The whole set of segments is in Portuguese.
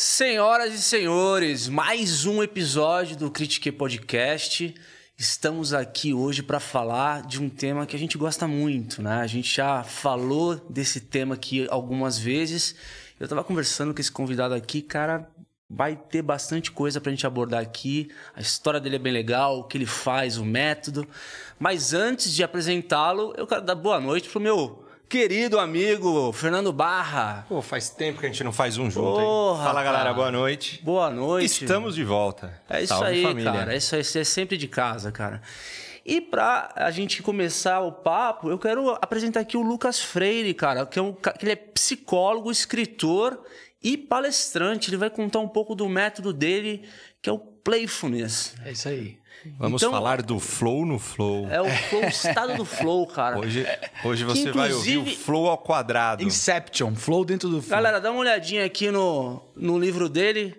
Senhoras e senhores, mais um episódio do Critique Podcast. Estamos aqui hoje para falar de um tema que a gente gosta muito, né? A gente já falou desse tema aqui algumas vezes. Eu estava conversando com esse convidado aqui, cara, vai ter bastante coisa para a gente abordar aqui. A história dele é bem legal, o que ele faz, o método. Mas antes de apresentá-lo, eu quero dar boa noite pro meu querido amigo Fernando Barra. Pô, faz tempo que a gente não faz um junto, Porra, hein? Fala, galera, boa noite. Boa noite. Estamos de volta. É isso Salve, aí, família. cara. É isso aí, você é sempre de casa, cara. E pra a gente começar o papo, eu quero apresentar aqui o Lucas Freire, cara, que, é um, que ele é psicólogo, escritor e palestrante. Ele vai contar um pouco do método dele, que é o Playfulness. É isso aí. Vamos Então- falar do flow no flow. É o flow, o estado do flow, cara. Hoje, hoje Que, você vai ouvir o flow ao quadrado. Inception, flow dentro do flow. Galera, dá uma olhadinha aqui no, no livro dele,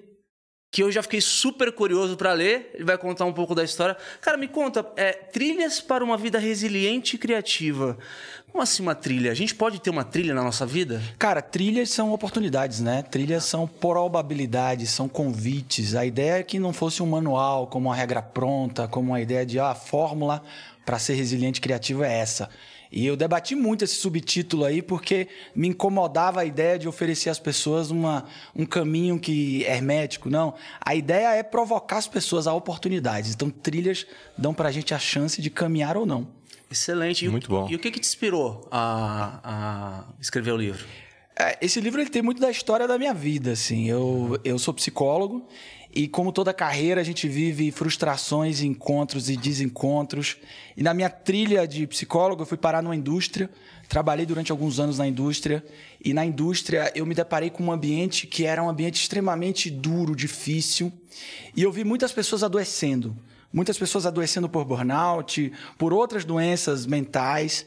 que eu já fiquei super curioso pra ler. Ele vai contar um pouco da história. Cara, me conta, é, trilhas para uma vida resiliente e criativa. Como assim uma trilha? A gente pode ter uma trilha na nossa vida? Cara, trilhas são oportunidades, né? Trilhas são probabilidades, são convites. A ideia é que não fosse um manual, como uma regra pronta, como uma ideia de ah, a fórmula para ser resiliente e criativo é essa. E eu debati muito esse subtítulo aí porque me incomodava a ideia de oferecer às pessoas uma, um caminho que hermético. Não, a ideia é provocar as pessoas a oportunidades. Então, trilhas dão pra gente a chance de caminhar ou não. Excelente. E o- Muito bom. E o que, que te inspirou a, a escrever o livro? É, Esse livro ele tem muito da história da minha vida, assim. Eu, eu sou psicólogo e como toda carreira a gente vive frustrações, encontros e desencontros. E na minha trilha de psicólogo eu fui parar numa indústria, trabalhei durante alguns anos na indústria e na indústria eu me deparei com um ambiente que era um ambiente extremamente duro, difícil e eu vi muitas pessoas adoecendo. Muitas pessoas adoecendo por burnout, por outras doenças mentais.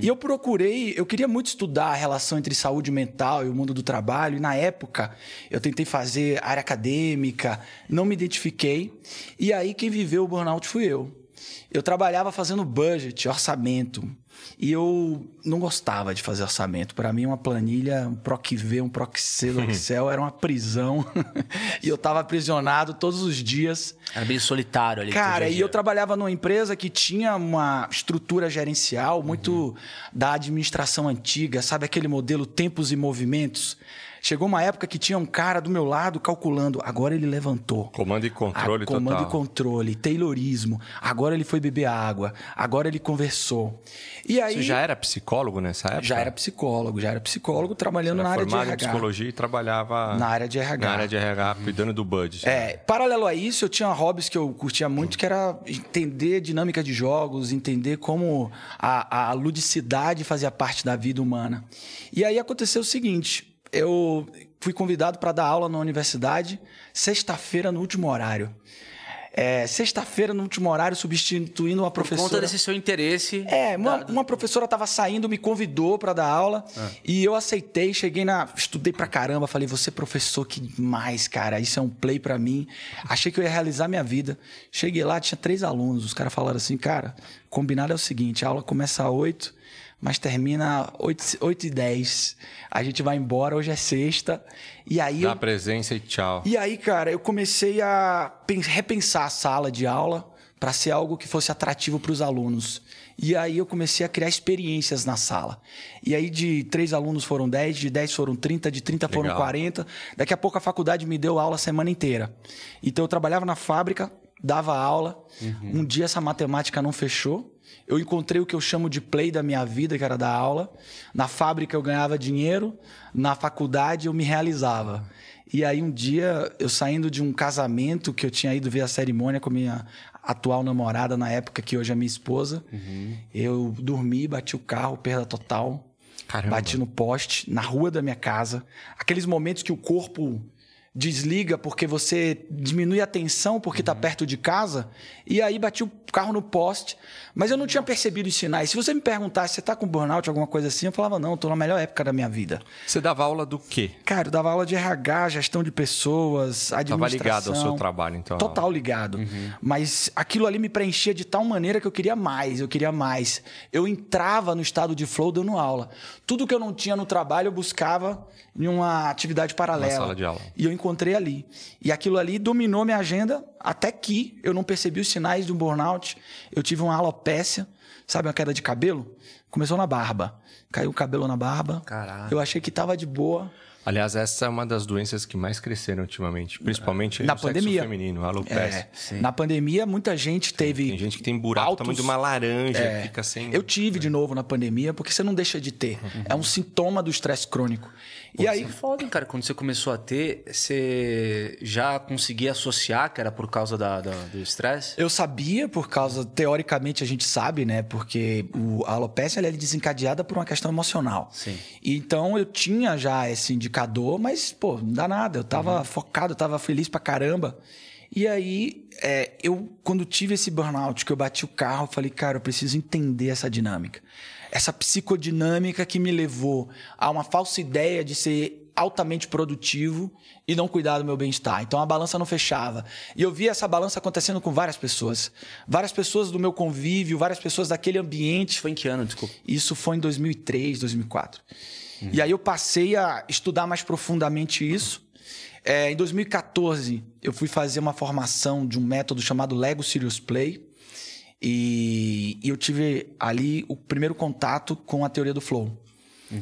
E eu procurei, eu queria muito estudar a relação entre saúde mental e o mundo do trabalho. E na época, eu tentei fazer área acadêmica, não me identifiquei. E aí, quem viveu o burnout fui eu. Eu trabalhava fazendo budget, orçamento. E eu não gostava de fazer orçamento. Para mim, uma planilha, um PROC-V, um PROC-C do Excel era uma prisão. e eu estava aprisionado todos os dias. Era bem solitário ali. Cara, e eu trabalhava numa empresa que tinha uma estrutura gerencial muito da administração antiga, sabe aquele modelo tempos e movimentos? Chegou uma época que tinha um cara do meu lado calculando. Agora ele levantou. Comando e controle Ah, comando total. e controle, Taylorismo. Agora ele foi beber água. Agora ele conversou. E aí Você já era psicólogo nessa época? já era psicólogo, já era psicólogo trabalhando na área de formado em RH. psicologia e trabalhava Na área de RH. Na área de RH, cuidando do budget. É, paralelo a isso, eu tinha hobbies que eu curtia muito, que era entender dinâmica de jogos, entender como a, a ludicidade fazia parte da vida humana. E aí aconteceu o seguinte: eu fui convidado para dar aula na universidade, sexta-feira, no último horário. É, sexta-feira, no último horário, substituindo uma Por professora. conta desse seu interesse. É, uma, uma professora estava saindo, me convidou para dar aula Ah. e eu aceitei, cheguei na, estudei pra caramba, falei, você é professor, que demais, cara, isso é um play pra mim. Achei que eu ia realizar minha vida. Cheguei lá, tinha três alunos, os caras falaram assim, cara, combinado é o seguinte, a aula começa às oito, mas termina oito, oito e dez. A gente vai embora, hoje é sexta, e aí Dá eu presença e tchau. e aí, cara, eu comecei a pen- repensar a sala de aula para ser algo que fosse atrativo para os alunos. E aí eu comecei a criar experiências na sala. E aí de três alunos foram 10, de 10 foram 30, de 30 foram Legal. 40. Daqui a pouco a faculdade me deu aula a semana inteira. Então eu trabalhava na fábrica, dava aula. Um dia essa matemática não fechou. Eu encontrei o que eu chamo de play da minha vida, que era dar aula. Na fábrica eu ganhava dinheiro, na faculdade eu me realizava. E aí um dia, eu saindo de um casamento que eu tinha ido ver a cerimônia com a minha atual namorada na época, que hoje é minha esposa, eu dormi, bati o carro, perda total. Caramba. Bati no poste, na rua da minha casa. Aqueles momentos que o corpo desliga porque você diminui a tensão porque tá perto de casa. E aí bati o carro no poste. Mas eu não tinha percebido os sinais. Se você me perguntasse, você tá com burnout, alguma coisa assim, eu falava, não, tô na melhor época da minha vida. Você dava aula do quê? Cara, eu dava aula de RH, gestão de pessoas, administração. ligado ao seu trabalho, então. Total ligado. Mas aquilo ali me preenchia de tal maneira que eu queria mais, eu queria mais. Eu entrava no estado de flow dando aula. Tudo que eu não tinha no trabalho, eu buscava em uma atividade paralela. Uma sala de aula. E eu encontrei ali. E aquilo ali dominou minha agenda até que eu não percebi os sinais de um burnout. Eu tive uma alopécia, sabe, uma queda de cabelo? Começou na barba. Caiu o cabelo na barba. Caraca. Eu achei que tava de boa. Aliás, essa é uma das doenças que mais cresceram ultimamente, principalmente Na pandemia. feminino, a alopecia. É, na pandemia, muita gente teve. Tem gente que tem buraco altos- tamanho de uma laranja, É. fica sem. Eu tive de novo na pandemia, porque você não deixa de ter. É um sintoma do estresse crônico. E aí, é foda, cara. Quando você começou a ter, você já conseguia associar que era por causa da, da- do estresse? eu sabia, por causa, teoricamente a gente sabe, né? Porque o, a alopecia ela é desencadeada por uma questão emocional. Sim. Então eu tinha já esse indicador, mas, pô, não dá nada. Eu tava focado, eu tava feliz pra caramba. E aí, é, eu, quando tive esse burnout, que eu bati o carro, eu falei, cara, eu preciso entender essa dinâmica. Essa psicodinâmica que me levou a uma falsa ideia de ser altamente produtivo e não cuidar do meu bem-estar. Então a balança não fechava. E eu vi essa balança acontecendo com várias pessoas. Várias pessoas do meu convívio, várias pessoas daquele ambiente. Foi em que ano, desculpa? Isso foi em 2003, 2004. E aí eu passei a estudar mais profundamente isso. É, em 2014, eu fui fazer uma formação de um método chamado Lego Serious Play. E, e eu tive ali o primeiro contato com a teoria do flow.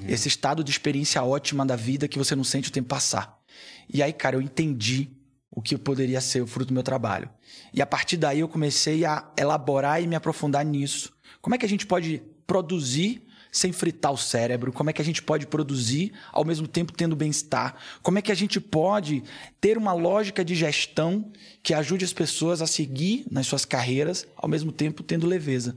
Esse estado de experiência ótima da vida que você não sente o tempo passar. E aí, cara, eu entendi o que poderia ser o fruto do meu trabalho. E a partir daí eu comecei a elaborar e me aprofundar nisso. Como é que a gente pode produzir sem fritar o cérebro? Como é que a gente pode produzir ao mesmo tempo tendo bem-estar? Como é que a gente pode ter uma lógica de gestão que ajude as pessoas a seguir nas suas carreiras ao mesmo tempo tendo leveza?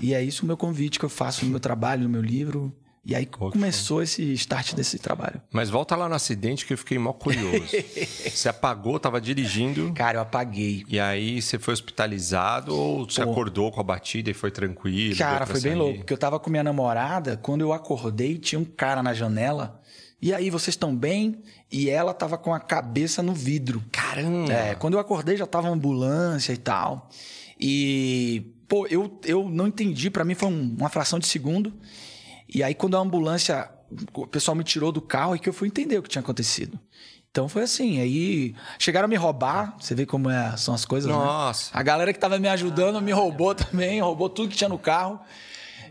E é isso o meu convite que eu faço no meu trabalho, no meu livro. E aí começou esse start desse trabalho. Mas volta lá no acidente que eu fiquei mó curioso. você apagou, tava dirigindo. Cara, eu apaguei. E aí você foi hospitalizado ou você Pô. acordou com a batida e foi tranquilo? Cara, foi bem sair? louco, porque eu tava com minha namorada, quando eu acordei, tinha um cara na janela. E aí, vocês estão bem? E ela tava com a cabeça no vidro. Caramba! É, quando eu acordei já tava ambulância e tal. E, pô, eu, eu não entendi, pra mim foi um- uma fração de segundo. E aí, quando a ambulância, o pessoal me tirou do carro, é que eu fui entender o que tinha acontecido. Então foi assim, aí chegaram a me roubar, você vê como é- são as coisas, né? Nossa. A galera que tava me ajudando me roubou também, roubou tudo que tinha no carro.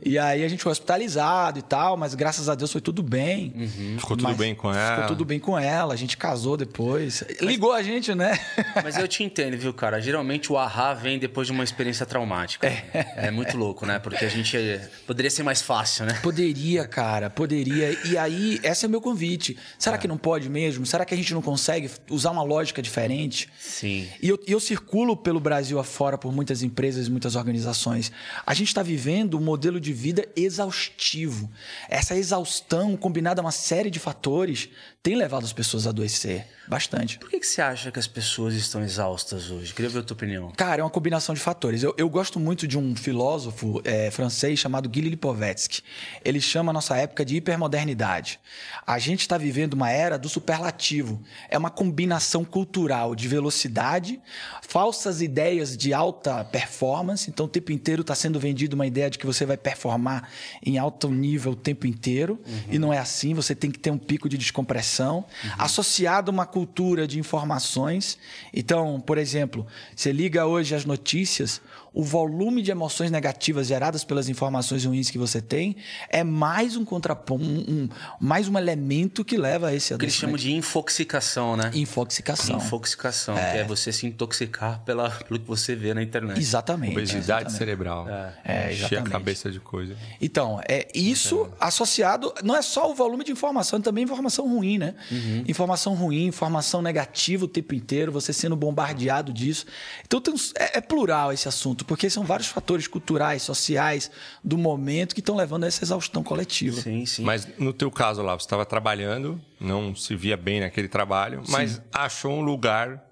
E aí a gente foi hospitalizado e tal, mas graças a Deus foi tudo bem. Ficou tudo Mas bem com ela? Ficou tudo bem com ela, a gente casou depois. Ligou a gente, né? Mas eu te entendo, viu, cara? Geralmente o ahá vem depois de uma experiência traumática. É, muito louco, né? Porque a gente. Poderia ser mais fácil, né? Poderia, cara, poderia. E aí, esse é o meu convite. Será que não pode mesmo? Será que a gente não consegue usar uma lógica diferente? Sim. E eu, eu circulo pelo Brasil afora por muitas empresas e muitas organizações. A gente está vivendo um modelo de vida exaustivo. Essa exaustão, combinada a uma série de fatores, tem levado as pessoas a adoecer bastante. Por que, que você acha que as pessoas estão exaustas hoje? Queria ver a tua opinião. Cara, é uma combinação de fatores. Eu, eu gosto muito de um filósofo é, francês chamado Guy Lipovetsky. Ele chama a nossa época de hipermodernidade. A gente está vivendo uma era do superlativo. É uma combinação cultural de velocidade, falsas ideias de alta performance. Então, o tempo inteiro está sendo vendido uma ideia de que você vai performar em alto nível o tempo inteiro. E não é assim. Você tem que ter um pico de descompressão. Associado a uma cultura de informações. Então, por exemplo, você liga hoje as notícias, o volume de emoções negativas geradas pelas informações ruins que você tem é mais um contraponto, um, um- mais um elemento que leva a esse O que eles chamam adoecimento. de infoxicação, né? Infoxicação. Infoxicação, que é você se intoxicar pela, pelo que você vê na internet. Exatamente. Obesidade exatamente. cerebral. É, Encher a exatamente. cabeça de coisa. Então, é isso associado não é só o volume de informação, é também informação ruim, né? Informação ruim, informação negativa o tempo inteiro, você sendo bombardeado disso. Então é, é plural esse assunto, porque são vários fatores culturais, sociais do momento que estão levando a essa exaustão coletiva. Sim, sim. Mas no teu caso lá, você estava trabalhando, não se via bem naquele trabalho, mas achou um lugar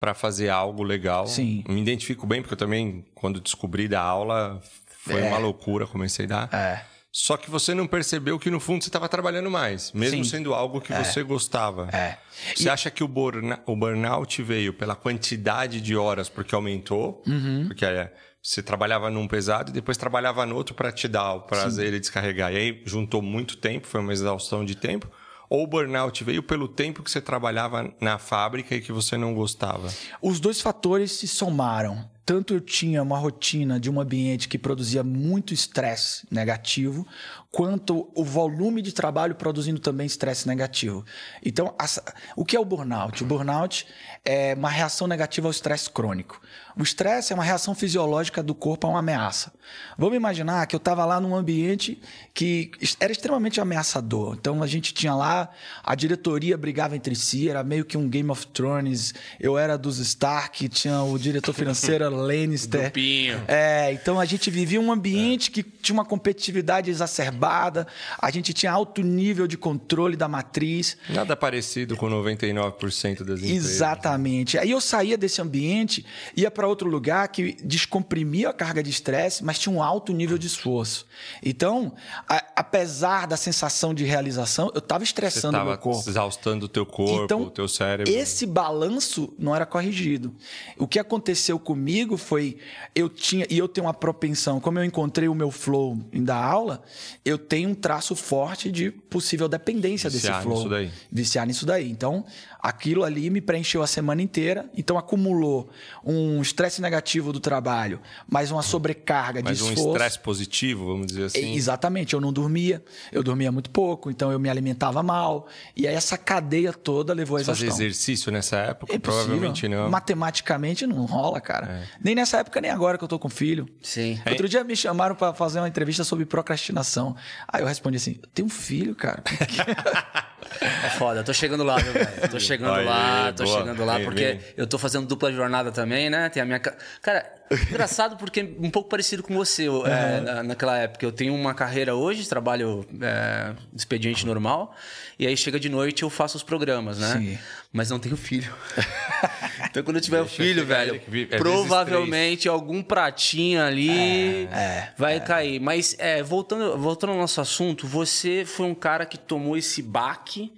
para fazer algo legal. Sim. Me identifico bem, porque eu também, quando descobri da aula, foi É. uma loucura, comecei a dar. É. Só que você não percebeu que no fundo você estava trabalhando mais, mesmo Sim. sendo algo que É. você gostava. É. Você acha que o, burna- o burnout veio pela quantidade de horas porque aumentou? Uhum. Porque é, você trabalhava num pesado e depois trabalhava no outro para te dar o prazer e descarregar. E aí juntou muito tempo, foi uma exaustão de tempo. Ou o burnout veio pelo tempo que você trabalhava na fábrica e que você não gostava? Os dois fatores se somaram. Tanto eu tinha uma rotina de um ambiente que produzia muito estresse negativo, quanto o volume de trabalho produzindo também estresse negativo. Então, essa- o que é o burnout? O burnout é uma reação negativa ao estresse crônico. O estresse é uma reação fisiológica do corpo a uma ameaça. Vamos imaginar que eu estava lá num ambiente que era extremamente ameaçador. Então a gente tinha lá, a diretoria brigava entre si, era meio que um Game of Thrones. Eu era dos Stark, tinha o diretor financeiro Lannister. Grupinho. É, então a gente vivia um ambiente que tinha uma competitividade exacerbada, a gente tinha alto nível de controle da matriz. Nada parecido com 99% das empresas. Exatamente. Aí eu saía desse ambiente, ia para outro lugar que descomprimia a carga de estresse, mas tinha um alto nível de esforço. Então, a- apesar da sensação de realização, eu estava estressando o estava meu corpo. exaustando o teu corpo, Então, o teu cérebro. Esse balanço não era corrigido. O que aconteceu comigo foi eu tinha e eu tenho uma propensão, como eu encontrei o meu flow em dar aula, eu tenho um traço forte de possível dependência Viciar desse flow. nisso daí. Viciar nisso daí. Então, aquilo ali me preencheu a semana inteira, então acumulou um estresse negativo do trabalho, mais uma sobrecarga Mas de um esforço. estresse positivo, vamos dizer assim. É, Exatamente, eu não dormia, eu dormia muito pouco, então eu me alimentava mal. E aí essa cadeia toda levou a Fazer exaustão. exercício nessa época? É possível. Provavelmente não. É. Matematicamente não rola, cara. Nem nessa época, nem agora que eu tô com filho. Sim. Outro dia me chamaram pra fazer uma entrevista sobre procrastinação. Aí eu respondi assim: eu tenho um filho, cara. É foda, tô chegando lá, viu, velho? Tô chegando lá, tô boa. chegando lá, porque eu tô fazendo dupla jornada também, né? Tem a minha. ca- Cara, engraçado porque é um pouco parecido com você eu, é, na- naquela época. Eu tenho uma carreira hoje, trabalho é, expediente normal, e aí chega de noite eu faço os programas, né? Sim. Mas não tenho filho. então quando eu tiver o Deixa filho, velho, é provavelmente algum pratinho ali É, vai cair. Mas é, voltando, voltando ao nosso assunto, você foi um cara que tomou esse baque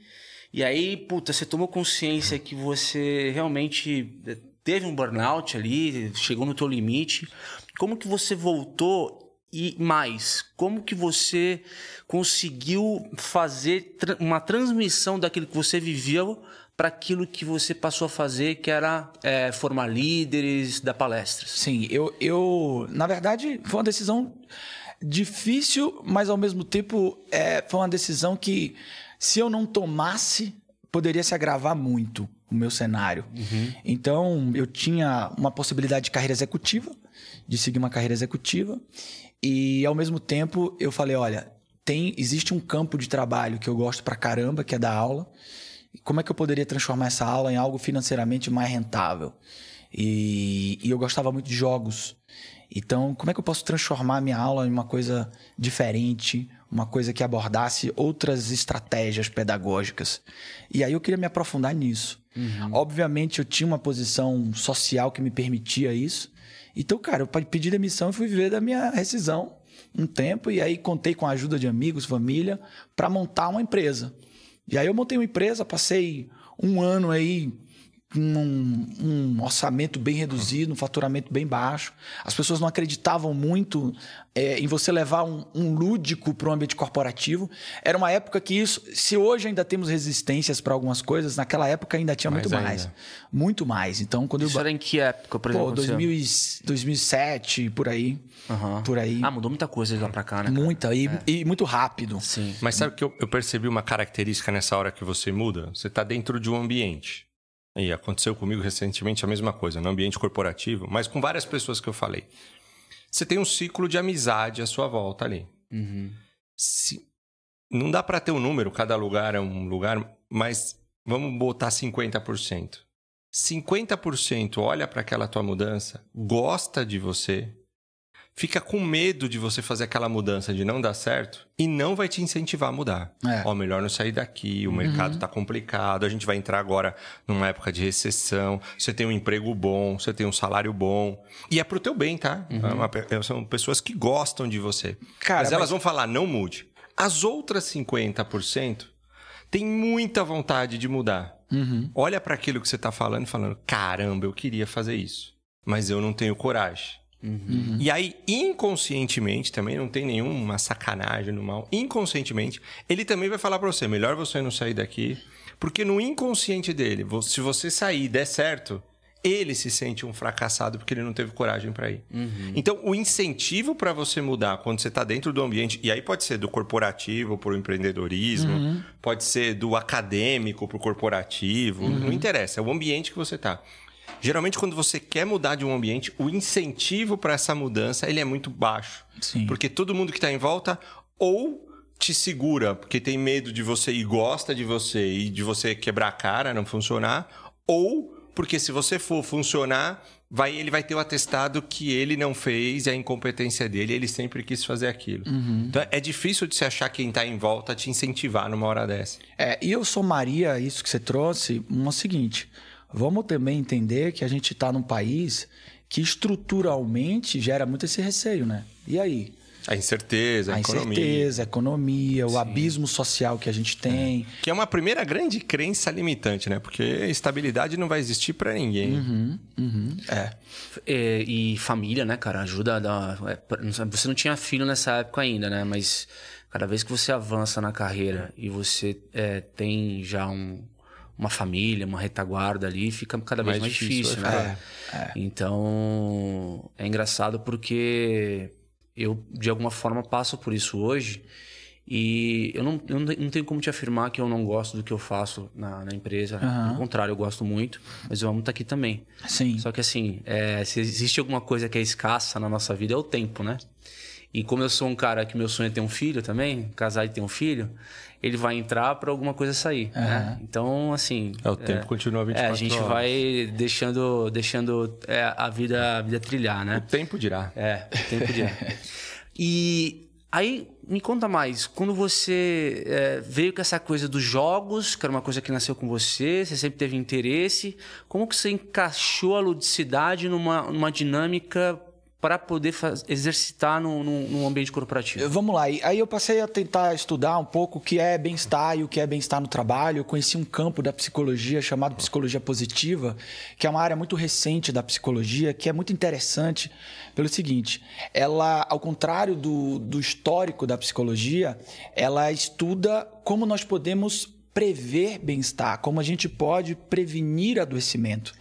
e aí, puta, você tomou consciência que você realmente teve um burnout ali, chegou no teu limite. Como que você voltou e mais, como que você conseguiu fazer uma transmissão daquilo que você viveu para aquilo que você passou a fazer, que era eh, formar líderes, dar palestras? Sim, eu, eu. Na verdade, foi uma decisão. difícil, mas ao mesmo tempo é, foi uma decisão que, se eu não tomasse, poderia se agravar muito o meu cenário. Então, eu tinha uma possibilidade de carreira executiva, de seguir uma carreira executiva, e ao mesmo tempo eu falei: olha, tem, existe um campo de trabalho que eu gosto pra caramba, que é dar aula. Como é que eu poderia transformar essa aula em algo financeiramente mais rentável? E, e eu gostava muito de jogos. Então, como é que eu posso transformar a minha aula em uma coisa diferente, uma coisa que abordasse outras estratégias pedagógicas? E aí eu queria me aprofundar nisso. Obviamente, eu tinha uma posição social que me permitia isso. Então, cara, eu pe- pedi demissão e fui viver da minha rescisão um tempo. E aí contei com a ajuda de amigos, família, para montar uma empresa. E aí eu montei uma empresa, passei um ano aí um, um orçamento bem reduzido, um faturamento bem baixo. As pessoas não acreditavam muito é, em você levar um, um lúdico para o ambiente corporativo. Era uma época que isso, se hoje ainda temos resistências para algumas coisas, naquela época ainda tinha Mais muito ainda. mais. Muito mais. Então, quando Isso eu. era em que época, por exemplo? Pô, aconteceu? 2000 e- 2007, por aí. Aham. Por aí. Ah, mudou muita coisa de lá pra cá, né? cara? Muita. E, e muito rápido. Sim. Mas sabe que eu, eu percebi uma característica nessa hora que você muda? Você está dentro de um ambiente. E aconteceu comigo recentemente a mesma coisa, no ambiente corporativo, mas com várias pessoas que eu falei. Você tem um ciclo de amizade à sua volta ali. Uhum. Se- Não dá para ter um número, cada lugar é um lugar, mas vamos botar 50%. 50% olha para aquela tua mudança, gosta de você, fica com medo de você fazer aquela mudança de não dar certo e não vai te incentivar a mudar. É. Ó, melhor não sair daqui, o mercado tá complicado, a gente vai entrar agora numa época de recessão, você tem um emprego bom, você tem um salário bom. E é pro teu bem, tá? É uma pe- são pessoas que gostam de você. Cara, mas elas mas- vão falar, não mude. As outras 50% têm muita vontade de mudar. Uhum. Olha para aquilo que você tá falando e falando, caramba, eu queria fazer isso, mas eu não tenho coragem. Uhum. E aí, inconscientemente, também não tem nenhuma sacanagem no mal, inconscientemente, ele também vai falar pra você: melhor você não sair daqui, porque no inconsciente dele, se você sair e der certo, ele se sente um fracassado porque ele não teve coragem pra ir. Então, o incentivo pra você mudar quando você tá dentro do ambiente, e aí pode ser do corporativo pro empreendedorismo, pode ser do acadêmico pro corporativo, não interessa, é o ambiente que você tá. Geralmente, quando você quer mudar de um ambiente, o incentivo para essa mudança ele é muito baixo. Sim. Porque todo mundo que está em volta ou te segura porque tem medo de você e gosta de você e de você quebrar a cara, não funcionar, ou porque se você for funcionar, vai, ele vai ter o atestado que ele não fez e a incompetência dele, ele sempre quis fazer aquilo. Então é difícil de se achar quem está em volta te incentivar numa hora dessa. É, e eu somaria isso que você trouxe no seguinte: vamos também entender que a gente está num país que estruturalmente gera muito esse receio, né? E aí? A incerteza, a, A economia. incerteza, a economia, o abismo social que a gente tem. Que é uma primeira grande crença limitante, né? Porque estabilidade não vai existir para ninguém. Uhum, uhum, é. É, e família, né, cara? Ajuda a dar. é, você não tinha filho nessa época ainda, né? Mas cada vez que você avança na carreira e você é, tem já um- uma família, uma retaguarda ali, fica cada vez mais, Mais difícil, difícil, né? é. Então é engraçado porque eu de alguma forma passo por isso hoje. E eu não, eu não tenho como te afirmar que eu não gosto do que eu faço na, na empresa. Pelo contrário, eu gosto muito, mas eu amo estar aqui também. Sim. Só que assim, é, se existe alguma coisa que é escassa na nossa vida é o tempo, né? E como eu sou um cara que meu sonho é ter um filho também, casar e ter um filho, ele vai entrar para alguma coisa sair, né? Então, assim... É, o tempo continua 24 É, a gente horas. vai deixando, deixando é, a, vida, a vida trilhar, né? O tempo dirá. É, o tempo dirá. e aí, me conta mais, quando você é, veio com essa coisa dos jogos, que era uma coisa que nasceu com você, você sempre teve interesse, como que você encaixou a ludicidade numa, numa dinâmica para poder faz- exercitar no, no ambiente corporativo? Vamos lá. Aí eu passei a tentar estudar um pouco o que é bem-estar e o que é bem-estar no trabalho. Eu conheci um campo da psicologia chamado psicologia positiva, que é uma área muito recente da psicologia, que é muito interessante pelo seguinte: ela, ao contrário do, do histórico da psicologia, ela estuda como nós podemos prever bem-estar, como a gente pode prevenir adoecimento.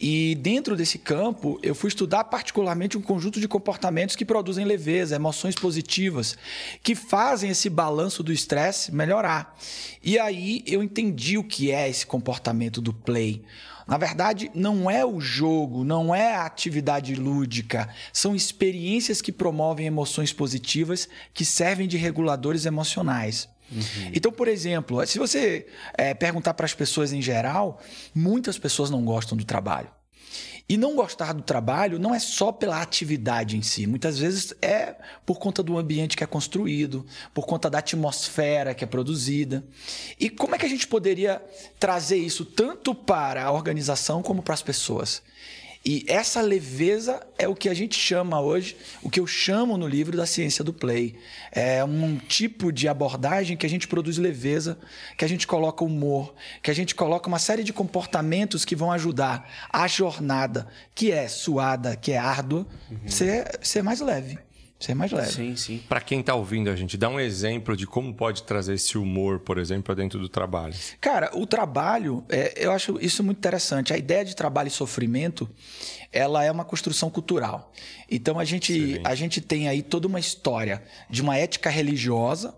E dentro desse campo, eu fui estudar particularmente um conjunto de comportamentos que produzem leveza, emoções positivas, que fazem esse balanço do estresse melhorar. E aí eu entendi o que é esse comportamento do play. Na verdade, não é o jogo, não é a atividade lúdica, são experiências que promovem emoções positivas que servem de reguladores emocionais. Então, por exemplo, se você é, perguntar para as pessoas em geral, muitas pessoas não gostam do trabalho. E não gostar do trabalho não é só pela atividade em si. Muitas vezes é por conta do ambiente que é construído, por conta da atmosfera que é produzida. E como é que a gente poderia trazer isso tanto para a organização como para as pessoas? E essa leveza é o que a gente chama hoje, o que eu chamo no livro da ciência do play. É um tipo de abordagem que a gente produz leveza, que a gente coloca humor, que a gente coloca uma série de comportamentos que vão ajudar a jornada, que é suada, que é árdua, ser, ser mais leve. Ser mais leve. Sim, sim. Para quem tá ouvindo a gente, dá um exemplo de como pode trazer esse humor, por exemplo, pra dentro do trabalho. Cara, o trabalho, é, eu acho isso muito interessante. A ideia de trabalho e sofrimento, ela é uma construção cultural. Então a gente, a gente tem aí toda uma história de uma ética religiosa.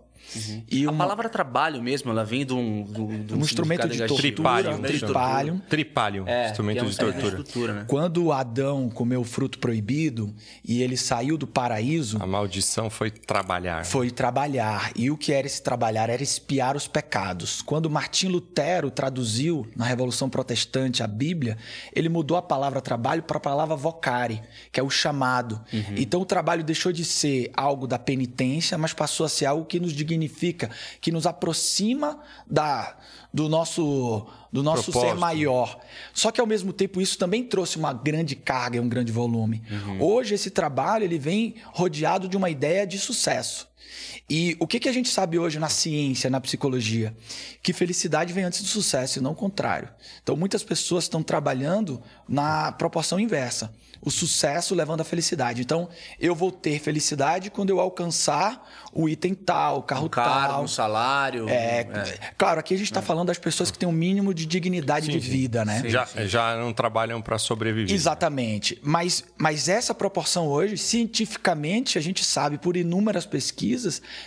E A uma, palavra trabalho mesmo, ela vem de um, de um, de um instrumento de tortura, Tripalium. um tripalium. Tripalium, É, instrumento é um de tortura. né? Quando Adão comeu o fruto proibido e ele saiu do paraíso, A maldição foi trabalhar. foi trabalhar. E o que era esse trabalhar? Era espiar os pecados. Quando Martim Lutero traduziu na Revolução Protestante a Bíblia, ele mudou a palavra trabalho para a palavra vocare, que é o chamado. Então o trabalho deixou de ser algo da penitência, mas passou a ser algo que nos dignifica, que nos aproxima da, do nosso, do nosso ser Propósito. maior. Só que ao mesmo tempo isso também trouxe uma grande carga e um grande volume. Hoje esse trabalho ele vem rodeado de uma ideia de sucesso. E o que, que a gente sabe hoje na ciência, na psicologia? Que felicidade vem antes do sucesso e não o contrário. Então muitas pessoas estão trabalhando na proporção inversa. O sucesso levando à felicidade. Então, eu vou ter felicidade quando eu alcançar o item tal, o carro Um cargo, tal. um salário. É, claro, aqui a gente está falando das pessoas que têm um mínimo de dignidade de vida, né? já, já não trabalham para sobreviver. Exatamente. Mas, mas essa proporção hoje, cientificamente, a gente sabe por inúmeras pesquisas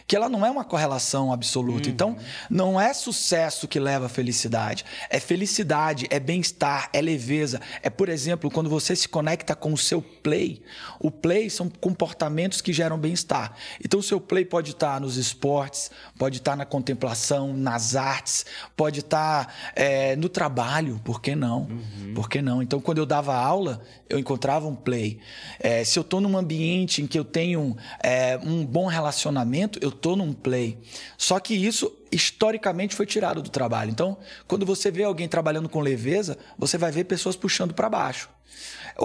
que ela não é uma correlação absoluta. Então, não é sucesso que leva à felicidade. É felicidade, é bem-estar, é leveza. É, por exemplo, quando você se conecta com o seu play. O play são comportamentos que geram bem-estar. Então, o seu play pode estar nos esportes, pode estar na contemplação, nas artes, pode estar é, no trabalho, por que não? Por que não? Então, quando eu dava aula, eu encontrava um play. É, se eu estou num ambiente em que eu tenho é, um bom relacionamento, eu estou num play. Só que isso historicamente foi tirado do trabalho. Então, quando você vê alguém trabalhando com leveza, você vai ver pessoas puxando para baixo.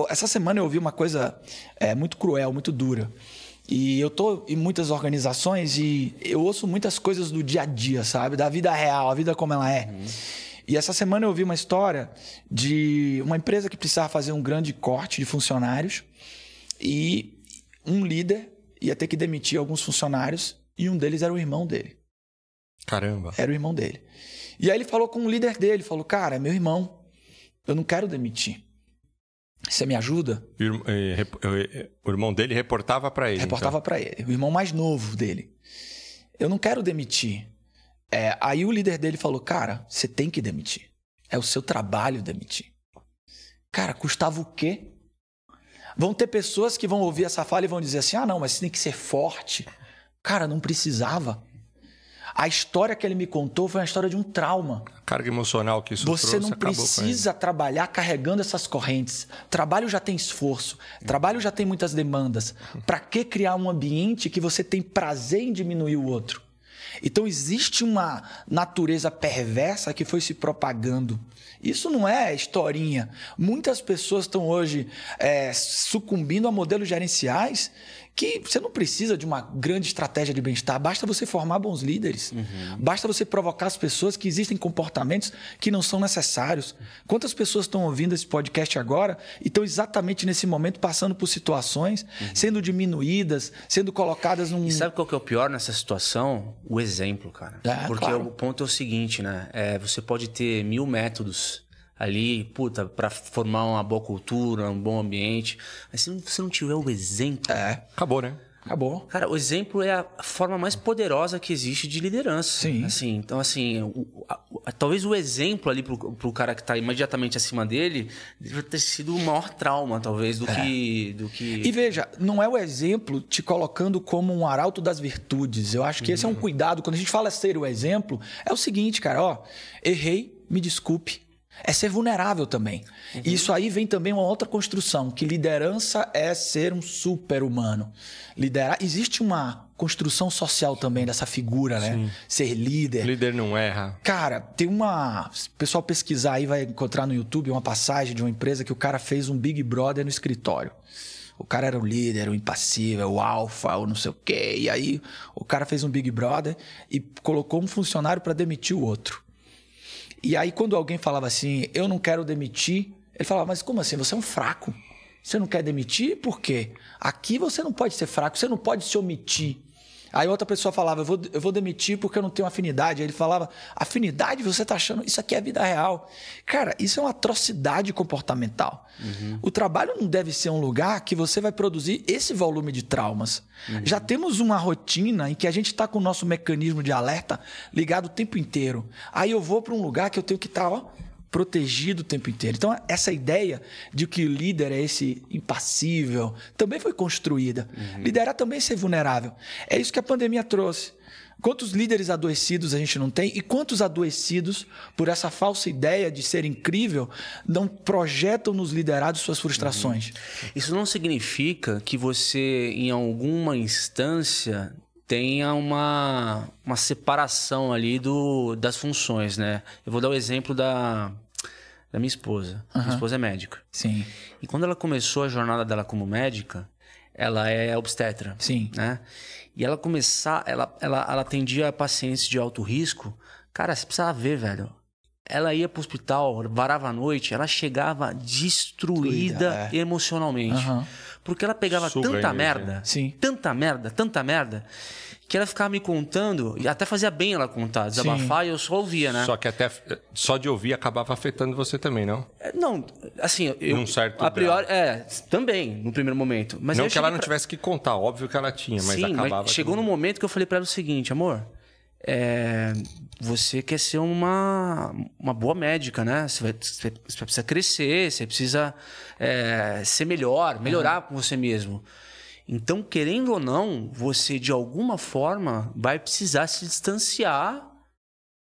Essa semana eu ouvi uma coisa é, muito cruel, muito dura. E eu tô em muitas organizações e eu ouço muitas coisas do dia a dia, sabe? Da vida real, a vida como ela é. E essa semana eu ouvi uma história de uma empresa que precisava fazer um grande corte de funcionários e um líder ia ter que demitir alguns funcionários e um deles era o irmão dele. Caramba. Era o irmão dele. E aí ele falou com o líder dele, falou: "Cara, meu irmão. Eu não quero demitir. Você me ajuda?" O eh, eh, O irmão dele reportava para ele. Reportava então. pra ele, o irmão mais novo dele. Eu não quero demitir. É, aí o líder dele falou: Cara, você tem que demitir. É o seu trabalho demitir. Cara, custava o quê? Vão ter pessoas que vão ouvir essa fala e vão dizer assim: Ah, não, mas você tem que ser forte. Cara, não precisava. A história que ele me contou foi uma história de um trauma. A carga emocional que isso Você trouxe não precisa trabalhar carregando essas correntes. Trabalho já tem esforço, trabalho já tem muitas demandas. Para que criar um ambiente que você tem prazer em diminuir o outro? Então existe uma natureza perversa que foi se propagando. Isso não é historinha. Muitas pessoas estão hoje é, sucumbindo a modelos gerenciais que você não precisa de uma grande estratégia de bem-estar, basta você formar bons líderes. Basta você provocar as pessoas que existem comportamentos que não são necessários. Quantas pessoas estão ouvindo esse podcast agora e estão exatamente nesse momento passando por situações, sendo diminuídas, sendo colocadas num. E sabe qual que é o pior nessa situação? O exemplo, cara. É, Porque claro. o ponto é o seguinte, né? É, você pode ter mil métodos ali, puta, pra formar uma boa cultura, um bom ambiente. Mas se você não tiver o exemplo. É. Acabou, né? Acabou. Cara, o exemplo é a forma mais poderosa que existe de liderança. Sim. Assim, então, assim, o- a- o- talvez o exemplo ali pro, pro cara que tá imediatamente acima dele deve ter sido o maior trauma, talvez, do que. Do que... E veja, não é o exemplo te colocando como um arauto das virtudes. Eu acho que esse é um cuidado. Quando a gente fala ser o exemplo, é o seguinte, cara, ó, errei, me desculpe. É ser vulnerável também. E isso aí vem também uma outra construção, que liderança é ser um super-humano. Liderar. Existe uma construção social também dessa figura, né? Ser líder. Líder não erra. Cara, tem uma. Se o pessoal pesquisar aí, vai encontrar no YouTube uma passagem de uma empresa que o cara fez um Big Brother no escritório. O cara era o líder, o impassível, o alfa, o não sei o quê. E aí o cara fez um Big Brother e colocou um funcionário para demitir o outro. E aí quando alguém falava assim, eu não quero demitir, ele falava, mas como assim? Você é um fraco. Você não quer demitir? Por quê? Aqui você não pode ser fraco, você não pode se omitir. Aí outra pessoa falava, eu vou, eu vou demitir porque eu não tenho afinidade. Aí ele falava, afinidade? Você tá achando? Isso aqui é vida real. Cara, isso é uma atrocidade comportamental. O trabalho não deve ser um lugar que você vai produzir esse volume de traumas. Já temos uma rotina em que a gente está com o nosso mecanismo de alerta ligado o tempo inteiro. Aí eu vou para um lugar que eu tenho que estar, ó, protegido o tempo inteiro. Então, essa ideia de que o líder é esse impassível também foi construída. Liderar também é ser vulnerável. É isso que a pandemia trouxe. Quantos líderes adoecidos a gente não tem e quantos adoecidos, por essa falsa ideia de ser incrível, não projetam nos liderados suas frustrações? Isso não significa que você, em alguma instância, tenha uma, uma separação ali do, das funções, né? Eu vou dar o exemplo da, da minha esposa. Minha Aham. esposa é médica. Sim. E quando ela começou a jornada dela como médica, ela é obstetra. Sim. Né? E ela começar, ela, ela, ela atendia pacientes de alto risco. Cara, você precisa ver, velho. Ela ia pro hospital, varava a noite, ela chegava destruída Destruída, é. emocionalmente. Aham. Porque ela pegava Suga tanta energia. merda, Sim. tanta merda, tanta merda, que ela ficava me contando, e até fazia bem ela contar, desabafar, e eu só ouvia, né? Só que até só de ouvir acabava afetando você também, não? É, Não, assim, eu. Num certo A priori, é, também, no primeiro momento. Mas não eu que ela não pra- tivesse que contar, óbvio que ela tinha, mas Sim, acabava. mas chegou que- num momento que eu falei pra ela o seguinte, amor, é, você quer ser uma, uma boa médica, né? Você, vai, você precisa crescer, você precisa é, ser melhor, melhorar com você mesmo. Então, querendo ou não, você de alguma forma vai precisar se distanciar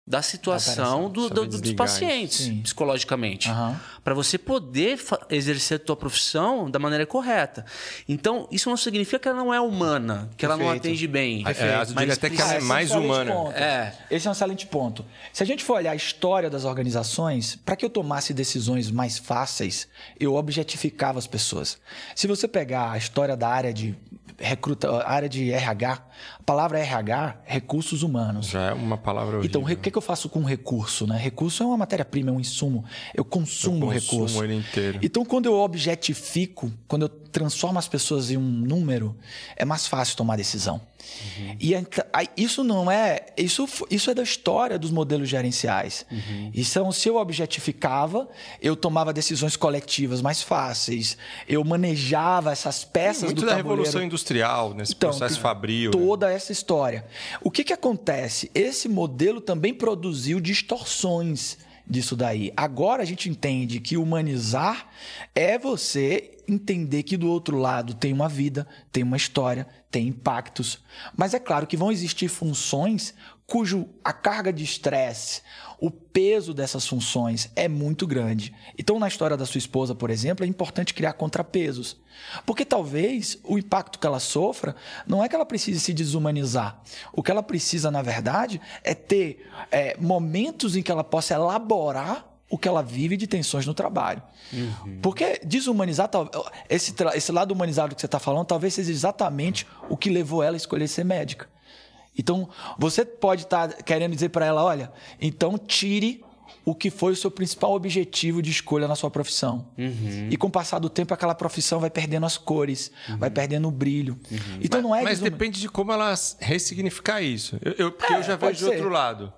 da situação do- do- dos pacientes, Sim. psicologicamente Aham. Para você poder exercer a tua profissão da maneira correta. Então, isso não significa que ela não é humana, que ela não Perfeito. atende bem. É, eu diria até que ela é mais excelente humana. ponto. É. Esse é um excelente ponto. Se a gente for olhar a história das organizações, para que eu tomasse decisões mais fáceis, eu objetificava as pessoas. Se você pegar a história da área de recruta, área de RH, a palavra RH, recursos humanos. Já é uma palavra Então, horrível. o que, que eu faço com recurso? Né? Recurso é uma matéria-prima, é um insumo. Eu consumo o Eu consumo recurso. ele inteiro. Então, quando eu objetifico, quando eu transformo as pessoas em um número, é mais fácil tomar decisão. E ent- aí, isso não é. Isso, isso é da história dos modelos gerenciais. Então, se eu objetificava, eu tomava decisões coletivas mais fáceis. Eu manejava essas peças Muito do da tabuleiro. revolução industrial, nesse Então, processo tem fabril. né? Toda essa história. O que, que acontece? Esse modelo também produziu distorções disso daí. Agora a gente entende que humanizar é você entender que do outro lado tem uma vida, tem uma história, tem impactos. Mas é claro que vão existir funções cujo a carga de estresse, o peso dessas funções é muito grande. Então, na história da sua esposa, por exemplo, é importante criar contrapesos. Porque talvez o impacto que ela sofra não é que ela precise se desumanizar. O que ela precisa, na verdade, é ter é, momentos em que ela possa elaborar o que ela vive de tensões no trabalho. Uhum. Porque desumanizar, esse, esse lado humanizado que você está falando, talvez seja exatamente o que levou ela a escolher ser médica. Então, você pode estar querendo dizer para ela: olha, então tire o que foi o seu principal objetivo de escolha na sua profissão. Uhum. E com o passar do tempo, aquela profissão vai perdendo as cores, vai perdendo o brilho. Então, não é Mas desuma- depende de como ela ressignificar isso. Eu, eu- porque É, eu já vejo de outro lado.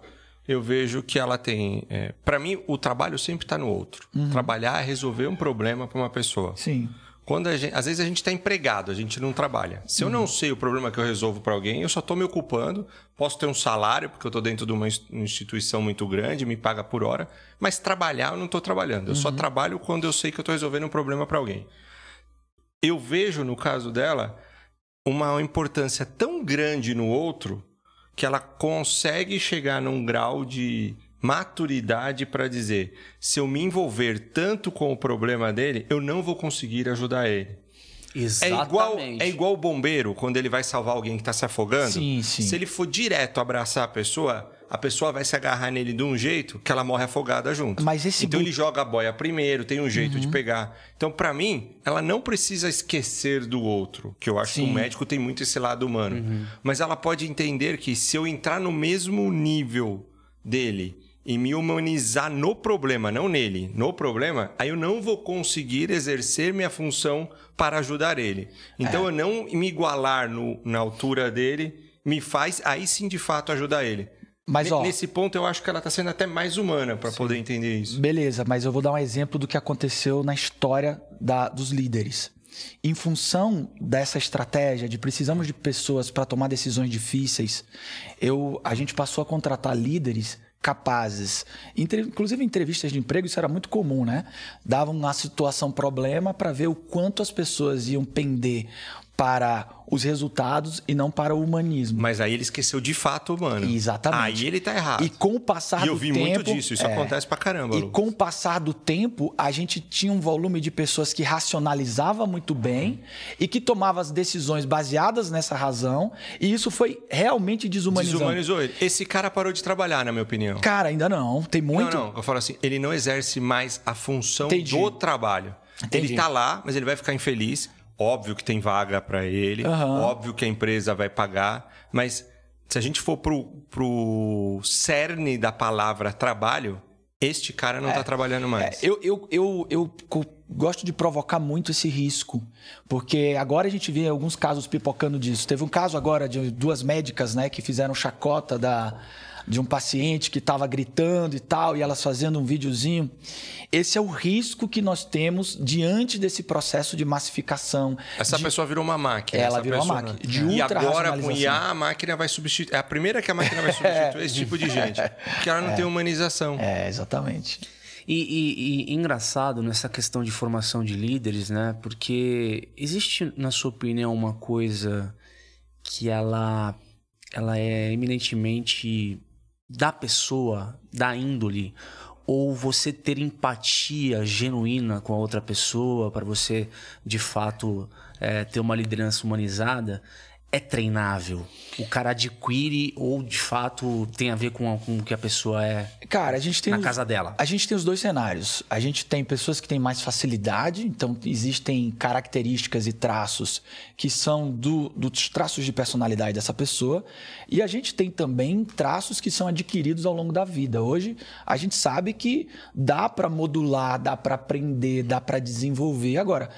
Eu vejo que ela tem. É, para mim, o trabalho sempre está no outro. Trabalhar é resolver um problema para uma pessoa. Uhum. Sim. Quando gente, às vezes a gente está empregado, a gente não trabalha. Se eu não sei o problema que eu resolvo para alguém, eu só estou me ocupando. Posso ter um salário, porque eu estou dentro de uma ins- instituição muito grande, me paga por hora. Mas trabalhar, eu não estou trabalhando. Eu só trabalho quando eu sei que eu estou resolvendo um problema para alguém. Eu vejo, no caso dela, uma importância tão grande no outro que ela consegue chegar num grau de maturidade para dizer: se eu me envolver tanto com o problema dele, eu não vou conseguir ajudar ele. É igual, Exatamente. é igual o bombeiro quando ele vai salvar alguém que está se afogando. Sim, sim. Se ele for direto abraçar a pessoa, a pessoa vai se agarrar nele de um jeito que ela morre afogada junto. Mas esse então bu- ele joga a boia primeiro, tem um jeito Uhum. de pegar. Então, para mim, ela não precisa esquecer do outro, que eu acho que Sim. o médico tem muito esse lado humano. Mas ela pode entender que se eu entrar no mesmo nível dele e me humanizar no problema, não nele, no problema, aí eu não vou conseguir exercer minha função para ajudar ele. Então, eu não me igualar no- na altura dele me faz aí sim de fato ajudar ele. Mas, ó- Nesse ponto, eu acho que ela está sendo até mais humana para poder entender isso. Beleza, mas eu vou dar um exemplo do que aconteceu na história da- dos líderes. Em função dessa estratégia de precisamos de pessoas para tomar decisões difíceis, eu, a gente passou a contratar líderes capazes. Inclusive em entrevistas de emprego isso era muito comum, né? Davam uma situação problema para ver o quanto as pessoas iam pender para os resultados e não para o humanismo. Mas aí ele esqueceu de fato humano. Exatamente. Aí ele tá errado. E com o passar E eu do vi tempo, muito disso, isso é, acontece pra caramba. E com o passar do tempo, a gente tinha um volume de pessoas que racionalizava muito bem e que tomava as decisões baseadas nessa razão, e isso foi realmente desumanizando. Desumanizou ele. Esse cara parou de trabalhar, na minha opinião. Cara, ainda não. Tem muito. Não, não. Eu falo assim, ele não exerce mais a função Entendi. do trabalho. Entendi. Ele tá lá, mas ele vai ficar infeliz. Óbvio que tem vaga para ele. Aham. Óbvio que a empresa vai pagar. Mas se a gente for pro, pro cerne da palavra trabalho, este cara não tá trabalhando mais. É, eu, eu, eu, eu gosto de provocar muito esse risco, porque agora a gente vê alguns casos pipocando disso. Teve um caso agora de duas médicas né, que fizeram chacota da, de um paciente que estava gritando e tal, e elas fazendo um videozinho. Esse é o risco que nós temos diante desse processo de massificação. Essa de- pessoa virou uma máquina. Ela essa virou uma pessoa- máquina, de E agora, com. IA, a máquina vai substituir. É a primeira que a máquina vai substituir esse tipo de gente. Porque ela não tem humanização. É, exatamente. E, e- e engraçado nessa questão de formação de líderes, né? Porque existe, na sua opinião, uma coisa que ela, ela é eminentemente da pessoa, da índole, ou você ter empatia genuína com a outra pessoa para você, de fato, é, ter uma liderança humanizada, é treinável. O cara adquire ou, de fato, tem a ver com, a- com o que a pessoa é Cara, a gente tem na os- casa dela. A gente tem os dois cenários. A gente tem pessoas que têm mais facilidade, então existem características e traços que são do- dos traços de personalidade dessa pessoa. E a gente tem também traços que são adquiridos ao longo da vida. Hoje a gente sabe que dá para modular, dá para aprender, dá para desenvolver. Agora,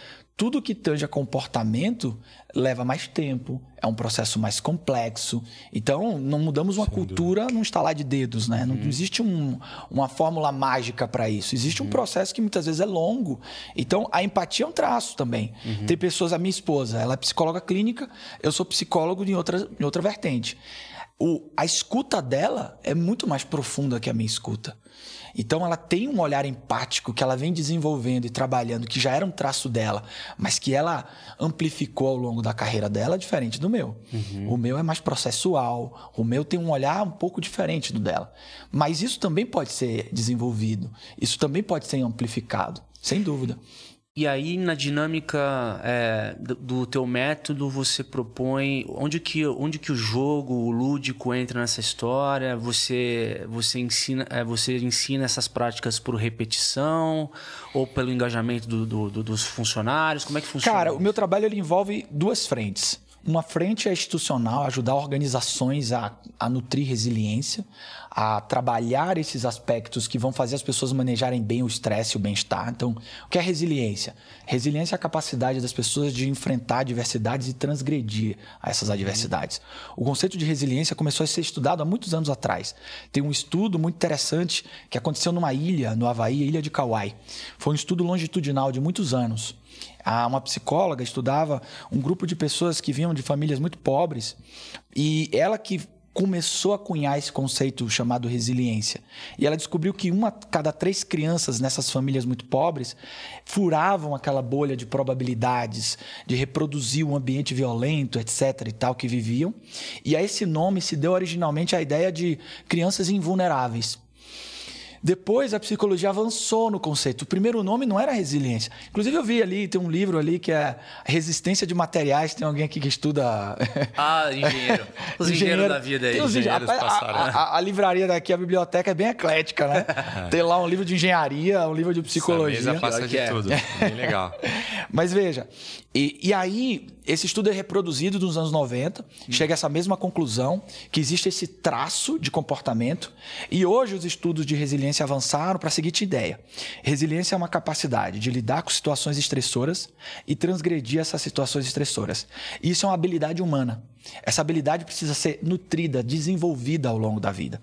tudo que tange a comportamento leva mais tempo, é um processo mais complexo. Então, não mudamos uma cultura num estalar de dedos, né? Não existe um- uma fórmula mágica para isso. Existe um processo que muitas vezes é longo. Então, a empatia é um traço também. Tem pessoas, a minha esposa, ela é psicóloga clínica, eu sou psicólogo em outra, em outra vertente. O, a escuta dela é muito mais profunda que a minha escuta. Então ela tem um olhar empático que ela vem desenvolvendo e trabalhando, que já era um traço dela, mas que ela amplificou ao longo da carreira dela, diferente do meu. O meu é mais processual, o meu tem um olhar um pouco diferente do dela. Mas isso também pode ser desenvolvido, isso também pode ser amplificado, sem dúvida. E aí, na dinâmica é, do, do teu método, você propõe onde que, onde que o jogo, o lúdico entra nessa história? Você, você, ensina, é, você ensina essas práticas por repetição ou pelo engajamento do- do- do- dos funcionários? Como é que funciona? Cara, o meu trabalho ele envolve duas frentes. Uma frente é institucional, ajudar organizações a, a nutrir resiliência, a trabalhar esses aspectos que vão fazer as pessoas manejarem bem o estresse e o bem-estar. Então, o que é resiliência? Resiliência é a capacidade das pessoas de enfrentar adversidades e transgredir a essas adversidades. O conceito de resiliência começou a ser estudado há muitos anos atrás. Tem um estudo muito interessante que aconteceu numa ilha, no Havaí, a ilha de Kauai. Foi um estudo longitudinal de muitos anos. A- Uma psicóloga estudava um grupo de pessoas que vinham de famílias muito pobres e ela que começou a cunhar esse conceito chamado resiliência. E ela descobriu que uma cada três crianças nessas famílias muito pobres furavam aquela bolha de probabilidades de reproduzir um ambiente violento, etc. e tal que viviam. E a esse nome se deu originalmente a ideia de crianças invulneráveis. Depois a psicologia avançou no conceito. O primeiro nome não era resiliência. Inclusive eu vi ali, tem um livro ali que é Resistência de Materiais. Tem alguém aqui que estuda. Ah, engenheiro. Os engenheiros da vida aí. Os engen- Engenheiros a, a- passaram. a- a livraria daqui, a biblioteca é bem eclética, né? Tem lá um livro de engenharia, um livro de psicologia. Essa mesa passa de é. tudo. Bem legal. Mas veja, e, e aí esse estudo é reproduzido nos anos 90, chega a essa mesma conclusão, que existe esse traço de comportamento, e hoje os estudos de resiliência avançaram para a seguinte ideia. Resiliência é uma capacidade de lidar com situações estressoras e transgredir essas situações estressoras. Isso é uma habilidade humana. Essa habilidade precisa ser nutrida, desenvolvida ao longo da vida.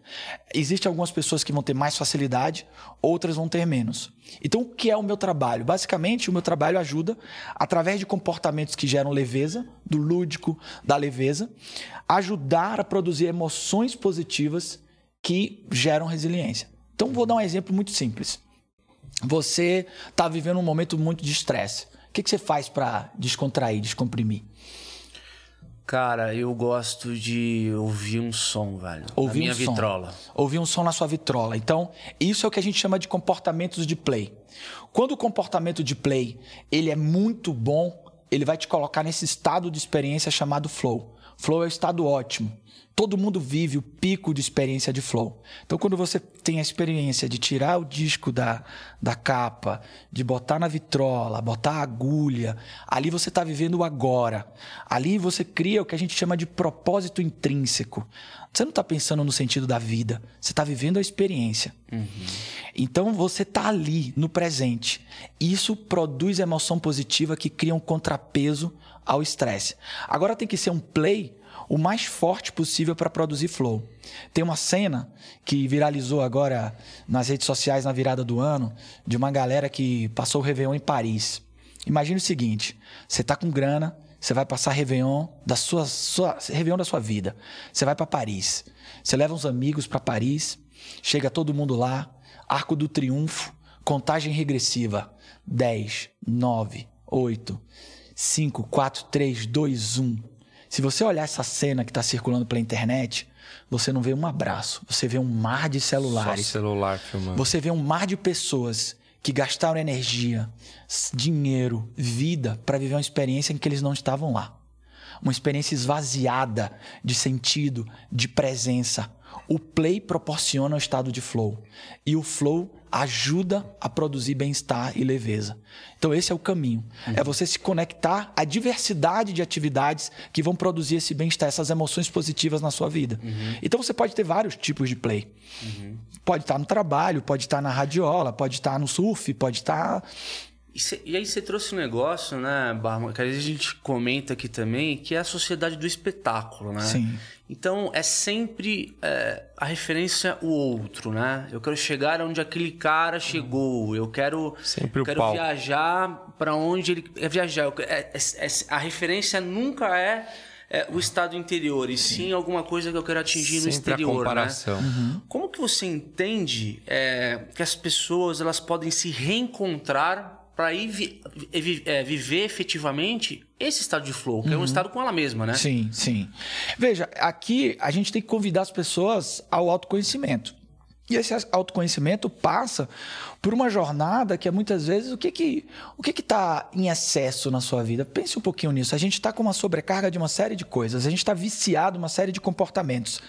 Existem algumas pessoas que vão ter mais facilidade, outras vão ter menos. Então, o que é o meu trabalho? Basicamente, o meu trabalho ajuda, através de comportamentos que geram leveza, do lúdico, da leveza, ajudar a produzir emoções positivas que geram resiliência. Então, vou dar um exemplo muito simples. Você está vivendo um momento muito de estresse. O que, que você faz para descontrair, descomprimir? Cara, eu gosto de ouvir um som, velho. Ouvir na minha um som. vitrola. Ouvir um som na sua vitrola. Então, isso é o que a gente chama de comportamentos de play. Quando o comportamento de play ele é muito bom, ele vai te colocar nesse estado de experiência chamado flow. Flow é o estado ótimo. Todo mundo vive o pico de experiência de flow. Então, quando você tem a experiência de tirar o disco da, da capa, de botar na vitrola, botar a agulha, ali você está vivendo o agora. Ali você cria o que a gente chama de propósito intrínseco. Você não está pensando no sentido da vida, você está vivendo a experiência. Então você está ali, no presente. Isso produz emoção positiva que cria um contrapeso ao estresse. Agora tem que ser um play o mais forte possível para produzir flow. Tem uma cena que viralizou agora nas redes sociais na virada do ano de uma galera que passou o Réveillon em Paris. Imagine o seguinte: você tá com grana, você vai passar Réveillon da sua, sua Réveillon da sua vida. Você vai para Paris. Você leva uns amigos para Paris, chega todo mundo lá, Arco do Triunfo, contagem regressiva. 10, 9, 8, 5, 4, 3, 2, 1. Se você olhar essa cena que está circulando pela internet, você não vê um abraço, você vê um mar de Só celulares. celular filmando. Você vê um mar de pessoas que gastaram energia, dinheiro, vida para viver uma experiência em que eles não estavam lá. Uma experiência esvaziada de sentido, de presença. O play proporciona o estado de flow. E o flow ajuda a produzir bem-estar e leveza. Então, esse é o caminho. É você se conectar à diversidade de atividades que vão produzir esse bem-estar, essas emoções positivas na sua vida. Então, você pode ter vários tipos de play. Pode estar no trabalho, pode estar na radiola, pode estar no surf, pode estar. E, cê- e aí você trouxe um negócio, né, Barman, que às vezes a gente comenta aqui também, que é a sociedade do espetáculo, né? Sim. Então é sempre é, a referência o outro, né? Eu quero chegar onde aquele cara chegou. Eu quero, Sempre eu quero palco. viajar para onde ele é viajar. É- é- é- a referência nunca é, é o estado interior, e sim alguma coisa que eu quero atingir no Sempre a exterior, comparação. né? Como que você entende é, que as pessoas elas podem se reencontrar para ir vi- vi- é, viver efetivamente esse estado de flow, que é um estado com ela mesma, né? Sim, sim. Veja, aqui a gente tem que convidar as pessoas ao autoconhecimento. E esse autoconhecimento passa por uma jornada que é muitas vezes o que que o que está em excesso na sua vida. Pense um pouquinho nisso. A gente está com uma sobrecarga de uma série de coisas. A gente está viciado em uma série de comportamentos.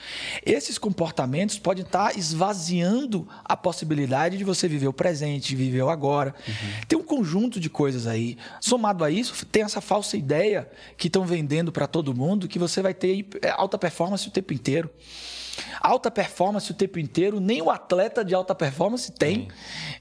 Esses comportamentos podem estar tá esvaziando a possibilidade de você viver o presente, de viver o agora. Uhum. Tem um conjunto de coisas aí. Somado a isso, tem essa falsa ideia que estão vendendo para todo mundo que você vai ter alta performance o tempo inteiro. Alta performance o tempo inteiro, nem o atleta de alta performance tem. Sim.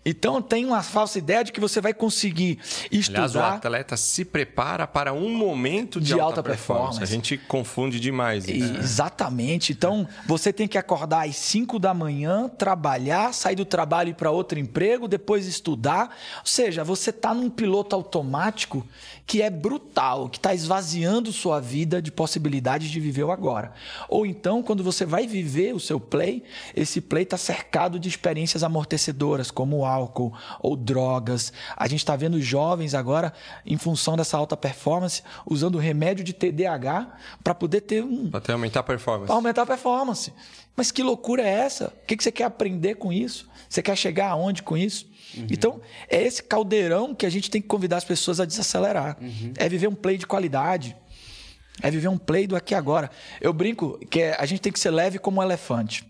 Então tem uma falsa ideia de que você vai conseguir estudar. Aliás, o atleta se prepara para um momento de, de alta, alta performance. performance. A gente confunde demais isso. Né? Exatamente. Então você tem que acordar às 5 da manhã, trabalhar, sair do trabalho e ir para outro emprego, depois estudar. Ou seja, você está num piloto automático que é brutal, que está esvaziando sua vida de possibilidades de viver o agora. Ou então, quando você vai viver o seu play, esse play está cercado de experiências amortecedoras, como álcool ou drogas. A gente está vendo jovens agora, em função dessa alta performance, usando remédio de TDAH para poder ter um. Para aumentar a performance. Para aumentar a performance. Mas que loucura é essa? O que você quer aprender com isso? Você quer chegar aonde com isso? Uhum. Então, é esse caldeirão que a gente tem que convidar as pessoas a desacelerar. Uhum. É viver um play de qualidade. É viver um play do aqui e agora. Eu brinco que a gente tem que ser leve como um elefante.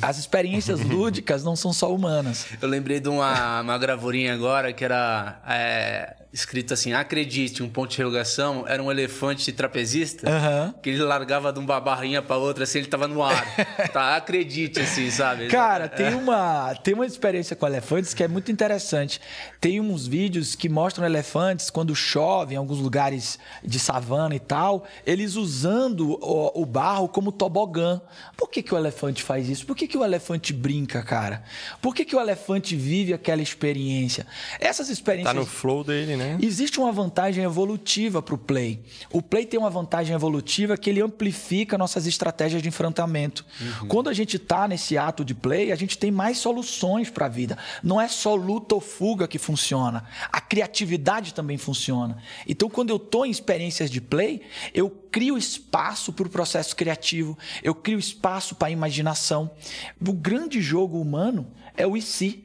As experiências lúdicas não são só humanas. Eu lembrei de uma, uma gravurinha agora que era é, escrito assim: acredite, um ponto de interrogação, era um elefante trapezista uhum. que ele largava de uma barrinha para outra assim, ele tava no ar. tá, acredite, assim, sabe? Cara, tem uma, tem uma experiência com elefantes que é muito interessante. Tem uns vídeos que mostram elefantes quando chove em alguns lugares de savana e tal, eles usando o, o barro como tobogã. Por que, que o elefante faz isso? Por que, que o elefante brinca, cara? Por que, que o elefante vive aquela experiência? Essas experiências. Tá no flow dele, né? Né? Existe uma vantagem evolutiva para o play. O play tem uma vantagem evolutiva que ele amplifica nossas estratégias de enfrentamento. Uhum. Quando a gente está nesse ato de play, a gente tem mais soluções para a vida. Não é só luta ou fuga que funciona. A criatividade também funciona. Então, quando eu estou em experiências de play, eu crio espaço para o processo criativo, eu crio espaço para a imaginação. O grande jogo humano é o e se.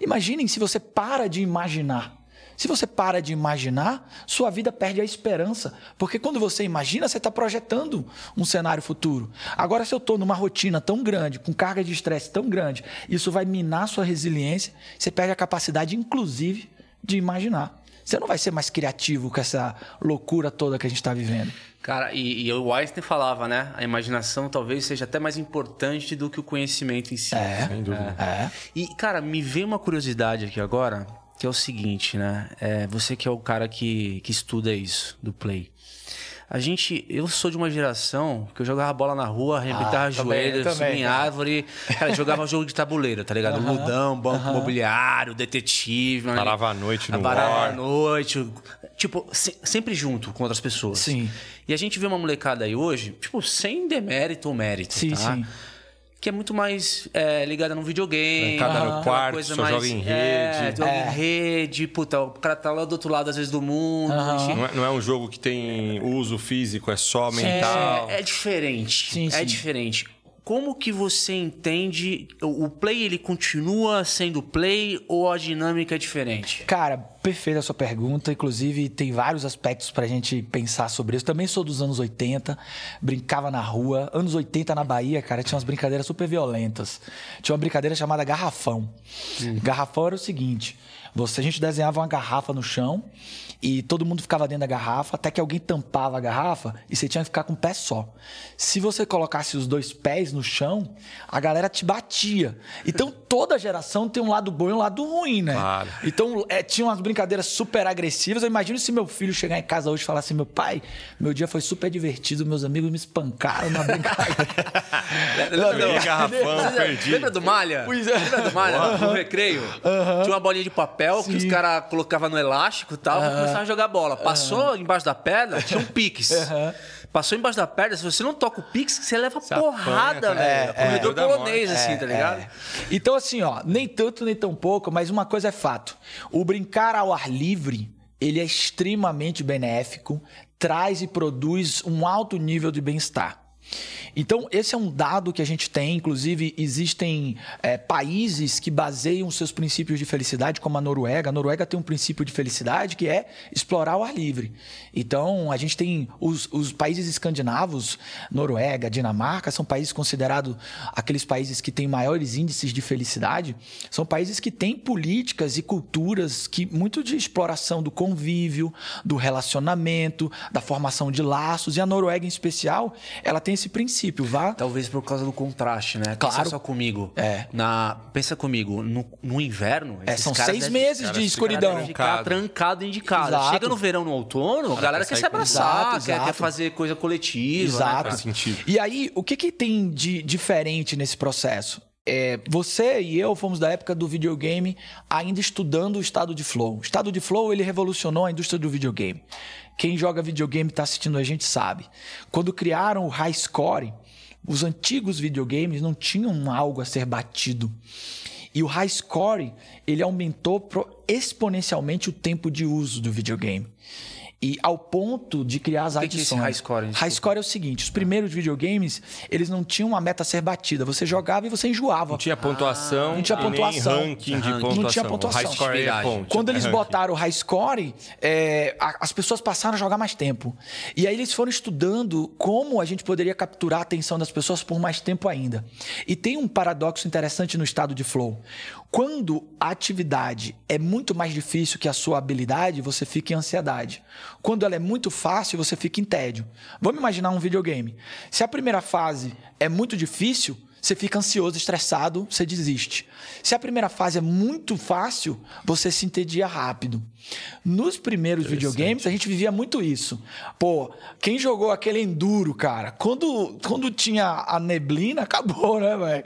Imaginem se você para de imaginar. Se você para de imaginar, sua vida perde a esperança. Porque quando você imagina, você está projetando um cenário futuro. Agora, se eu estou numa rotina tão grande, com carga de estresse tão grande, isso vai minar sua resiliência, você perde a capacidade, inclusive, de imaginar. Você não vai ser mais criativo com essa loucura toda que a gente está vivendo. Cara, e, e, o Einstein falava, né? A imaginação talvez seja até mais importante do que o conhecimento em si. É, sem dúvida. É. é. E, cara, me veio uma curiosidade aqui agora que é o seguinte, né? É, você que é o cara que, que estuda isso, do play. A gente, eu sou de uma geração que eu jogava bola na rua, arrebentava ah, joelhos, subia em árvore. Cara, jogava jogo de tabuleiro, tá ligado? Uhum, Ludão, banco uhum. imobiliário, detetive. Parava à noite no Parava à noite. Tipo, se, sempre junto com outras pessoas. Sim. E a gente vê uma molecada aí hoje, tipo, sem demérito ou mérito, sim, tá? Sim que é muito mais é, ligada no videogame. Cada no quarto, coisa só mais, joga em rede. É, joga é. em rede, puta, o cara tá lá do outro lado, às vezes, do mundo. Uhum. Não, é, não, é, um jogo que tem uso físico, é só mental. É, é diferente. Sim, é sim. diferente como que você entende o play ele continua sendo play ou a dinâmica é diferente? Cara, perfeita a sua pergunta. Inclusive, tem vários aspectos pra gente pensar sobre isso. Também sou dos anos 80, brincava na rua. Anos 80 na Bahia, cara, tinha umas brincadeiras super violentas. Tinha uma brincadeira chamada garrafão. Hum. Garrafão era o seguinte: você, a gente desenhava uma garrafa no chão e todo mundo ficava dentro da garrafa, até que alguém tampava a garrafa e você tinha que ficar com o pé só. Se você colocasse os dois pés no chão, a galera te batia. Então toda geração tem um lado bom e um lado ruim, né? Claro. Então é, tinha umas brincadeiras super agressivas. Eu imagino se meu filho chegar em casa hoje e falar assim: meu pai, meu dia foi super divertido, meus amigos me espancaram na brincadeira. lembra, garrafão, perdi. lembra do Malha? Pois é. Lembra do Malha? Uhum. No recreio? Uhum. Tinha uma bolinha de papel Sim. que os caras colocavam no elástico e tal. Uhum começava a jogar bola. Passou uhum. embaixo da pedra, tinha um pix. Uhum. Passou embaixo da pedra, se você não toca o pix, você leva você porrada, velho. É, é, corredor polonês, assim, tá ligado? É. Então, assim, ó, nem tanto nem tão pouco, mas uma coisa é fato. O brincar ao ar livre, ele é extremamente benéfico, traz e produz um alto nível de bem-estar. Então, esse é um dado que a gente tem. Inclusive, existem é, países que baseiam seus princípios de felicidade, como a Noruega. A Noruega tem um princípio de felicidade que é explorar o ar livre. Então, a gente tem os, os países escandinavos, Noruega, Dinamarca, são países considerados aqueles países que têm maiores índices de felicidade. São países que têm políticas e culturas que muito de exploração do convívio, do relacionamento, da formação de laços. E a Noruega, em especial, ela tem esse princípio. Vá. Talvez por causa do contraste, né? Claro. Pensa só comigo. É. Na, pensa comigo, no, no inverno. É, são caras seis devem- meses de ficam- escuridão. Ficar trancado dentro de casa. Exato. Chega no verão, no outono, a galera quer se abraçar, Exato, quer, quer exato. fazer coisa coletiva. Exato. Né? E aí, o que, que tem de diferente nesse processo? É, você e eu fomos da época do videogame ainda estudando o estado de flow. O estado de flow ele revolucionou a indústria do videogame. Quem joga videogame está assistindo a gente sabe. Quando criaram o high score, os antigos videogames não tinham algo a ser batido. E o high score ele aumentou exponencialmente o tempo de uso do videogame. E ao ponto de criar as O que que é adições. high score? High score é o seguinte: os primeiros videogames, eles não tinham uma meta a ser batida. Você jogava e você enjoava. Não tinha pontuação não tinha e nem pontuação. ranking de Não pontuação. tinha O pontuação. high score é ponto, Quando é eles ranking. botaram o high score, é, as pessoas passaram a jogar mais tempo. E aí eles foram estudando como a gente poderia capturar a atenção das pessoas por mais tempo ainda. E tem um paradoxo interessante no estado de flow. Quando a atividade é muito mais difícil que a sua habilidade, você fica em ansiedade. Quando ela é muito fácil, você fica em tédio. Vamos imaginar um videogame. Se a primeira fase é muito difícil, você fica ansioso, estressado, você desiste. Se a primeira fase é muito fácil, você se entedia rápido. Nos primeiros videogames, a gente vivia muito isso. Pô, quem jogou aquele enduro, cara, quando, quando tinha a neblina, acabou, né, velho?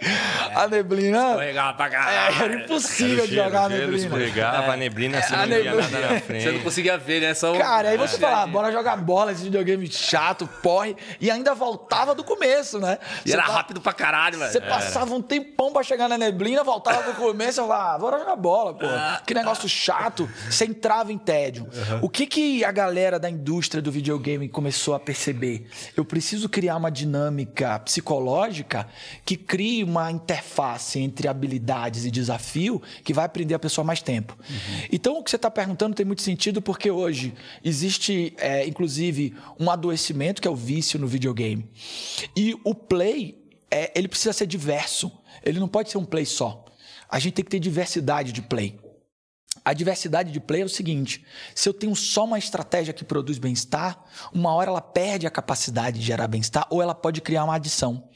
A neblina. Escorregava pra É, caralho. era impossível Era de jogar a neblina. escorregava, a neblina, você a não neblina. nada na frente. Você não conseguia ver, né? Só Cara, aí você É. fala, bora jogar bola, esse videogame chato, porre, e ainda voltava do começo, né? E Você era tá- rápido pra caralho, velho. Você passava um tempão pra chegar na neblina, voltava pro começo e falava, ah, bora jogar bola, pô. Que negócio chato. Você entrava em tédio. O que, que a galera da indústria do videogame começou a perceber? Eu preciso criar uma dinâmica psicológica que crie uma interface entre habilidades e desafio que vai aprender a pessoa mais tempo. Então, o que você está perguntando tem muito sentido porque hoje existe, é, inclusive, um adoecimento que é o vício no videogame. E o play é, ele precisa ser diverso. Ele não pode ser um play só. A gente tem que ter diversidade de play. A diversidade de play é o seguinte: se eu tenho só uma estratégia que produz bem-estar, uma hora ela perde a capacidade de gerar bem-estar ou ela pode criar uma adição.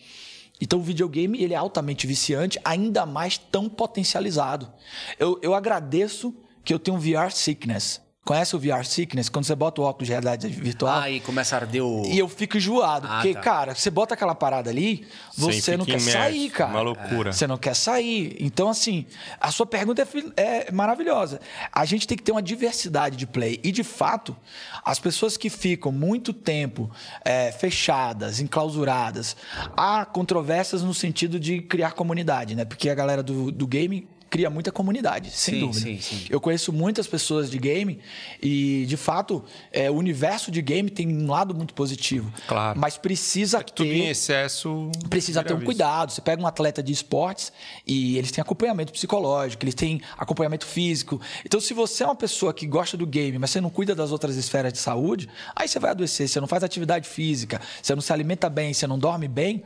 Então o videogame ele é altamente viciante, ainda mais tão potencializado. Eu, eu agradeço que eu tenho um VR sickness. Conhece o VR sickness? Quando você bota o óculos de realidade virtual. Aí começa a arder o. E eu fico enjoado. Ah, porque, tá. cara, você bota aquela parada ali, você Sim, não quer imerso, sair, cara. uma loucura. Você não quer sair. Então, assim, a sua pergunta é, é maravilhosa. A gente tem que ter uma diversidade de play. E, de fato, as pessoas que ficam muito tempo é, fechadas, enclausuradas, há controvérsias no sentido de criar comunidade, né? Porque a galera do, do game cria muita comunidade, sem Sim, dúvida. sim, sim. Eu conheço muitas pessoas de game e, de fato, é, o universo de game tem um lado muito positivo. Claro. Mas precisa Tudo em ter. excesso. Precisa ter um cuidado. Você pega um atleta de esportes e eles têm acompanhamento psicológico, eles têm acompanhamento físico. Então, se você é uma pessoa que gosta do game, mas você não cuida das outras esferas de saúde, aí você vai adoecer. Você não faz atividade física, você não se alimenta bem, você não dorme bem.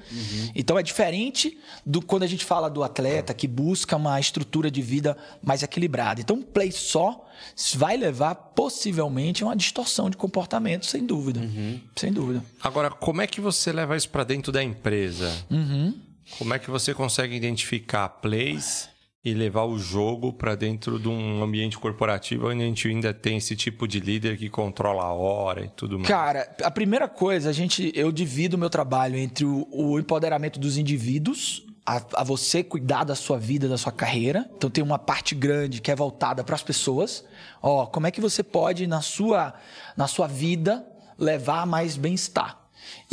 Então, é diferente do quando a gente fala do atleta que busca uma estrutura de vida mais equilibrada. Então, um play só vai levar possivelmente a uma distorção de comportamento, sem dúvida. Sem dúvida. Agora, como é que você leva isso para dentro da empresa? Uhum. Como é que você consegue identificar plays e levar o jogo para dentro de um ambiente corporativo onde a gente ainda tem esse tipo de líder que controla a hora e tudo mais? Cara, a primeira coisa, a gente, eu divido o meu trabalho entre o, o empoderamento dos indivíduos, a, a você cuidar da sua vida, da sua carreira. Então tem uma parte grande que é voltada para as pessoas. Ó, como é que você pode na sua na sua vida levar mais bem-estar?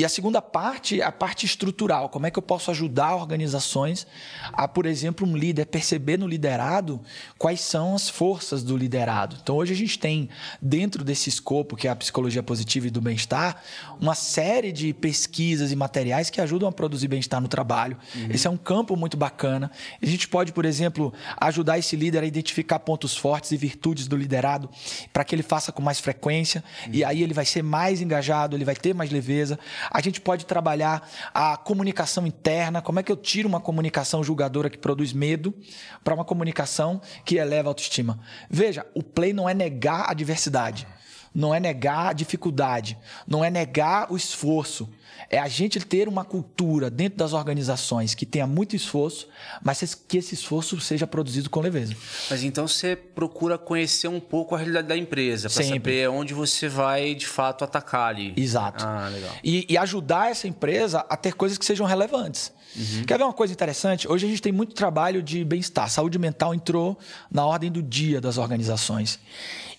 E a segunda parte é a parte estrutural. Como é que eu posso ajudar organizações a, por exemplo, um líder perceber no liderado quais são as forças do liderado. Então, hoje a gente tem, dentro desse escopo, que é a psicologia positiva e do bem-estar, uma série de pesquisas e materiais que ajudam a produzir bem-estar no trabalho. Uhum. Esse é um campo muito bacana. A gente pode, por exemplo, ajudar esse líder a identificar pontos fortes e virtudes do liderado para que ele faça com mais frequência. Uhum. E aí ele vai ser mais engajado, ele vai ter mais leveza. A gente pode trabalhar a comunicação interna, como é que eu tiro uma comunicação julgadora que produz medo para uma comunicação que eleva a autoestima. Veja, o play não é negar a diversidade, não é negar a dificuldade, não é negar o esforço. É a gente ter uma cultura dentro das organizações que tenha muito esforço, mas que esse esforço seja produzido com leveza. Mas então você procura conhecer um pouco a realidade da empresa, para saber onde você vai de fato atacar ali. Exato. Ah, legal. E, e ajudar essa empresa a ter coisas que sejam relevantes. Uhum. Quer ver uma coisa interessante? Hoje a gente tem muito trabalho de bem-estar. Saúde mental entrou na ordem do dia das organizações.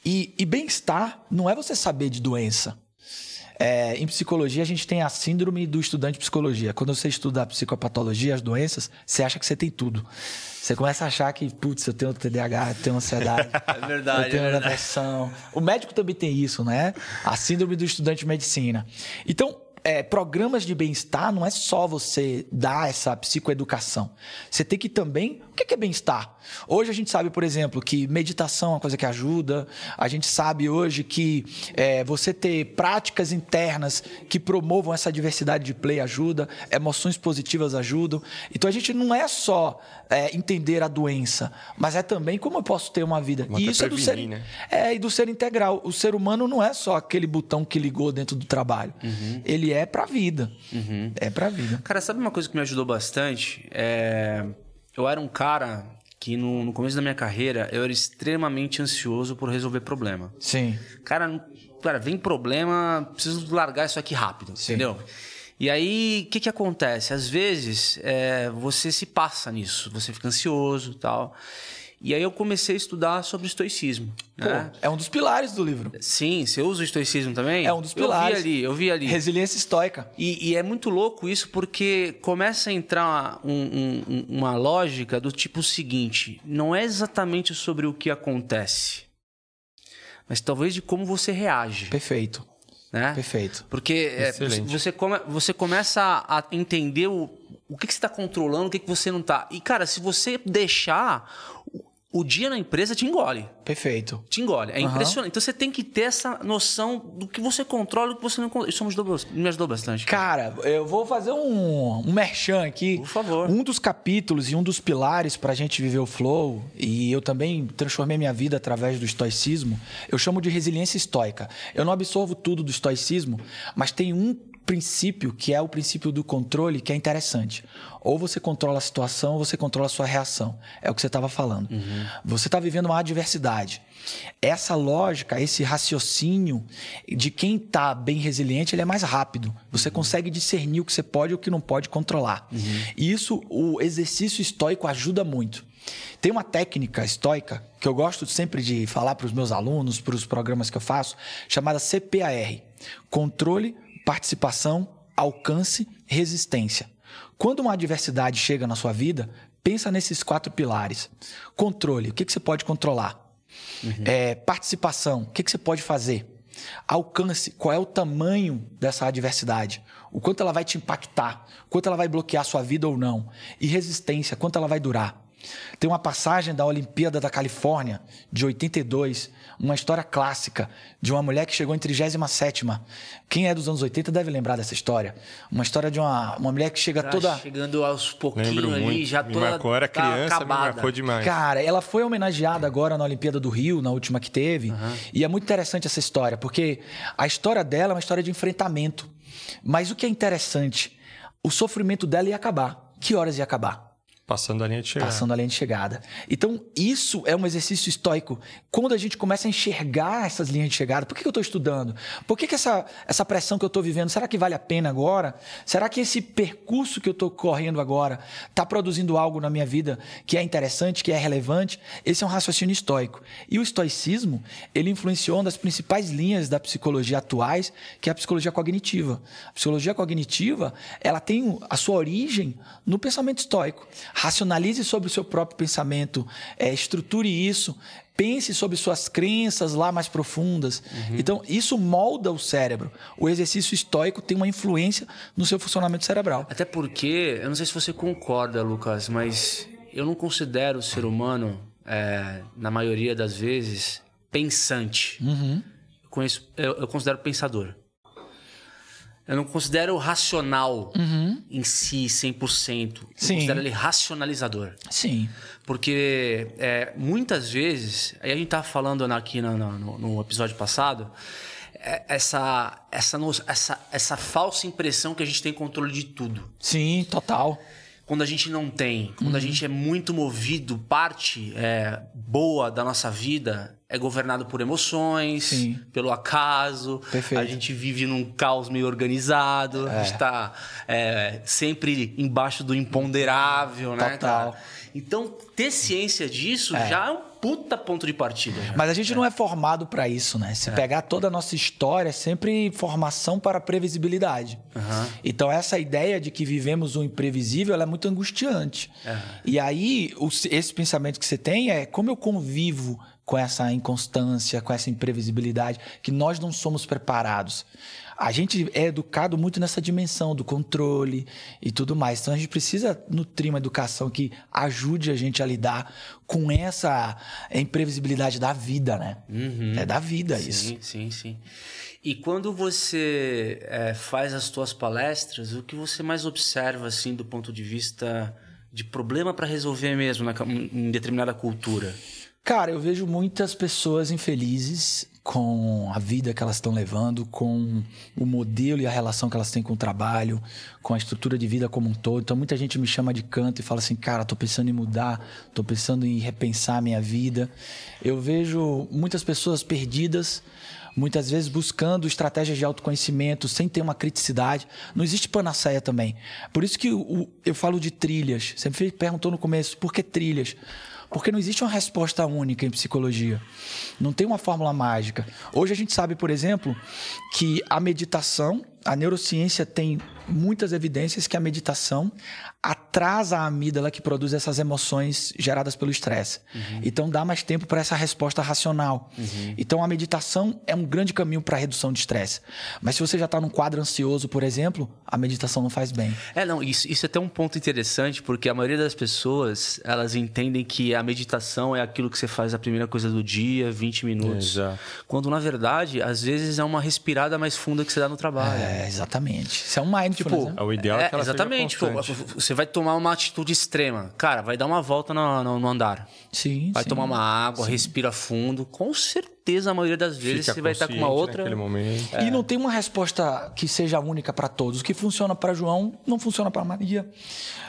E, e bem-estar não é você saber de doença. É, em psicologia, a gente tem a síndrome do estudante de psicologia. Quando você estuda a psicopatologia, as doenças, você acha que você tem tudo. Você começa a achar que, putz, eu tenho TDAH, eu tenho ansiedade. É verdade. Eu tenho é depressão. O médico também tem isso, né? A síndrome do estudante de medicina. Então, é, programas de bem-estar não é só você dar essa psicoeducação. Você tem que também. O que é bem-estar? Hoje a gente sabe, por exemplo, que meditação é uma coisa que ajuda. A gente sabe hoje que é, você ter práticas internas que promovam essa diversidade de play ajuda. Emoções positivas ajudam. Então a gente não é só é, entender a doença, mas é também como eu posso ter uma vida. Como e isso prevenir, é do ser, né? é e do ser integral. O ser humano não é só aquele botão que ligou dentro do trabalho. Uhum. Ele é pra vida. Uhum. É pra vida. Cara, sabe uma coisa que me ajudou bastante? É... Eu era um cara que no, no, começo da minha carreira eu era extremamente ansioso por resolver problema. Sim. Cara, cara vem problema, preciso largar isso aqui rápido, Sim. entendeu? E aí, o que, que acontece? Às vezes, é, você se passa nisso, você fica ansioso tal. E aí eu comecei a estudar sobre o estoicismo. Pô, né? É um dos pilares do livro. Sim, você usa o estoicismo também? É um dos pilares. Eu vi ali, eu vi ali. Resiliência estoica. E, e é muito louco isso porque começa a entrar um, um, uma lógica do tipo seguinte: não é exatamente sobre o que acontece, mas talvez de como você reage. Perfeito. Né? Perfeito. Porque é, você, come, você começa a entender o, o que, que você está controlando, o que, que você não está. E, cara, se você deixar o dia na empresa te engole. Perfeito. Te engole. É uhum. impressionante. Então você tem que ter essa noção do que você controla e do que você não controla. Isso me ajudou, me ajudou bastante. Cara, eu vou fazer um, um merchan aqui. Por favor. Um dos capítulos e um dos pilares para a gente viver o flow, e eu também transformei minha vida através do estoicismo, eu chamo de resiliência estoica. Eu não absorvo tudo do estoicismo, mas tem um princípio que é o princípio do controle que é interessante. Ou você controla a situação ou você controla a sua reação. É o que você estava falando. Uhum. Você está vivendo uma adversidade. Essa lógica, esse raciocínio de quem está bem resiliente, ele é mais rápido. Você uhum. consegue discernir o que você pode e o que não pode controlar. Uhum. E isso, o exercício estoico ajuda muito. Tem uma técnica estoica que eu gosto sempre de falar para os meus alunos, para os programas que eu faço, chamada CPAR controle, participação, alcance, resistência. Quando uma adversidade chega na sua vida, pensa nesses quatro pilares. Controle, o que, que você pode controlar? Uhum. É, participação, o que, que você pode fazer? Alcance, qual é o tamanho dessa adversidade? O quanto ela vai te impactar? O quanto ela vai bloquear a sua vida ou não? E resistência, quanto ela vai durar? Tem uma passagem da Olimpíada da Califórnia, de 82, uma história clássica de uma mulher que chegou em 37. Quem é dos anos 80 deve lembrar dessa história. Uma história de uma, uma mulher que chega tá toda. Chegando aos pouquinhos ali, muito. já me toda. marcou, era tá criança, acabada. me marcou demais. Cara, ela foi homenageada agora na Olimpíada do Rio, na última que teve. Uhum. E é muito interessante essa história, porque a história dela é uma história de enfrentamento. Mas o que é interessante, o sofrimento dela ia acabar. Que horas ia acabar? Passando a linha de chegada. Passando a linha de chegada. Então, isso é um exercício estoico. Quando a gente começa a enxergar essas linhas de chegada, por que eu estou estudando? Por que, que essa, essa pressão que eu estou vivendo, será que vale a pena agora? Será que esse percurso que eu estou correndo agora está produzindo algo na minha vida que é interessante, que é relevante? Esse é um raciocínio estoico. E o estoicismo, ele influenciou uma das principais linhas da psicologia atuais, que é a psicologia cognitiva. A psicologia cognitiva, ela tem a sua origem no pensamento estoico racionalize sobre o seu próprio pensamento, é, estruture isso, pense sobre suas crenças lá mais profundas. Uhum. Então, isso molda o cérebro. O exercício estoico tem uma influência no seu funcionamento cerebral. Até porque, eu não sei se você concorda, Lucas, mas eu não considero o ser humano, é, na maioria das vezes, pensante. Uhum. Eu, conheço, eu, eu considero pensador. Eu não considero racional uhum. em si 100%. Eu Sim. considero ele racionalizador. Sim. Porque é, muitas vezes, aí a gente estava falando aqui no, no, no episódio passado, é, essa, essa, essa, essa falsa impressão que a gente tem controle de tudo. Sim, total. Quando a gente não tem, quando Uhum. a gente é muito movido, parte é, boa da nossa vida é governado por emoções, Sim. pelo acaso. Perfeito. A gente vive num caos meio organizado. A gente está sempre embaixo do imponderável, né? Total. cara? Então, ter ciência disso É. já é um puta ponto de partida. Mas a gente não é formado para isso, né? Se pegar toda a nossa história, é sempre formação para previsibilidade. Aham. Então, essa ideia de que vivemos o imprevisível ela é muito angustiante. E aí, esse pensamento que você tem é como eu convivo com essa inconstância, com essa imprevisibilidade, que nós não somos preparados. A gente é educado muito nessa dimensão do controle e tudo mais. Então a gente precisa nutrir uma educação que ajude a gente a lidar com essa imprevisibilidade da vida, né? Uhum. É da vida sim, isso. Sim, sim. E quando você é, faz as tuas palestras, o que você mais observa, assim, do ponto de vista de problema para resolver mesmo na, em determinada cultura? Cara, eu vejo muitas pessoas infelizes com a vida que elas estão levando, com o modelo e a relação que elas têm com o trabalho, com a estrutura de vida como um todo. Então, muita gente me chama de canto e fala assim: cara, tô pensando em mudar, tô pensando em repensar a minha vida. Eu vejo muitas pessoas perdidas. Muitas vezes buscando estratégias de autoconhecimento sem ter uma criticidade. Não existe panaceia também. Por isso que o- eu falo de trilhas. Me perguntou no começo, por que trilhas? Porque não existe uma resposta única em psicologia. Não tem uma fórmula mágica. Hoje a gente sabe, por exemplo, que a meditação, a neurociência tem muitas evidências que a meditação atrasa a amígdala que produz essas emoções geradas pelo estresse. Então dá mais tempo para essa resposta racional. Então a meditação é um grande caminho para a redução de estresse. Mas se você já está num quadro ansioso, por exemplo, a meditação não faz bem. É, não, isso, isso é até um ponto interessante, porque a maioria das pessoas, elas entendem que a meditação é aquilo que você faz a primeira coisa do dia, 20 minutos. Exato. Quando, na verdade, às vezes é uma respirada mais funda que você dá no trabalho. É, exatamente. Isso é um mindfulness, né? É o ideal é, que ela exatamente. seja Pô, constante. você vai tomar uma atitude extrema. Cara, vai dar uma volta no, no- no andar. Sim, Vai sim. tomar uma água, respira fundo. Com certeza, a maioria das vezes, Fica você vai estar com uma outra. E não tem uma resposta que seja única para todos. O que funciona para João não funciona para Maria.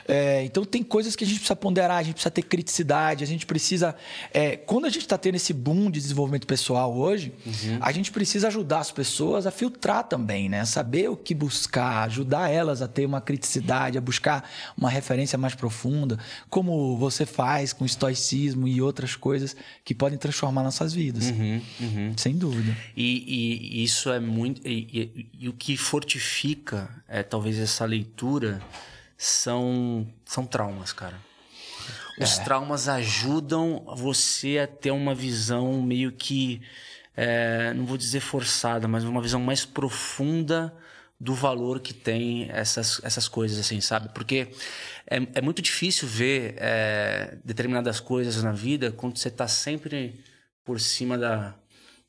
É, então tem coisas que a gente precisa ponderar, a gente precisa ter criticidade, a gente precisa. é, quando a gente está tendo esse boom de desenvolvimento pessoal hoje, a gente precisa ajudar as pessoas a filtrar também, né? Saber o que buscar, ajudar elas a ter uma criticidade, a buscar uma referência mais profunda, como você faz com estoicismo e outras coisas que podem transformar nossas vidas. Uhum, uhum. Sem dúvida. E, e isso é muito. E, e- e o que fortifica, é, talvez, essa leitura são, são traumas, cara. Os traumas ajudam você a ter uma visão meio que. é, não vou dizer forçada, mas uma visão mais profunda do valor que tem essas, essas coisas, assim, sabe? Porque é, é muito difícil ver é, determinadas coisas na vida quando você tá sempre por cima da,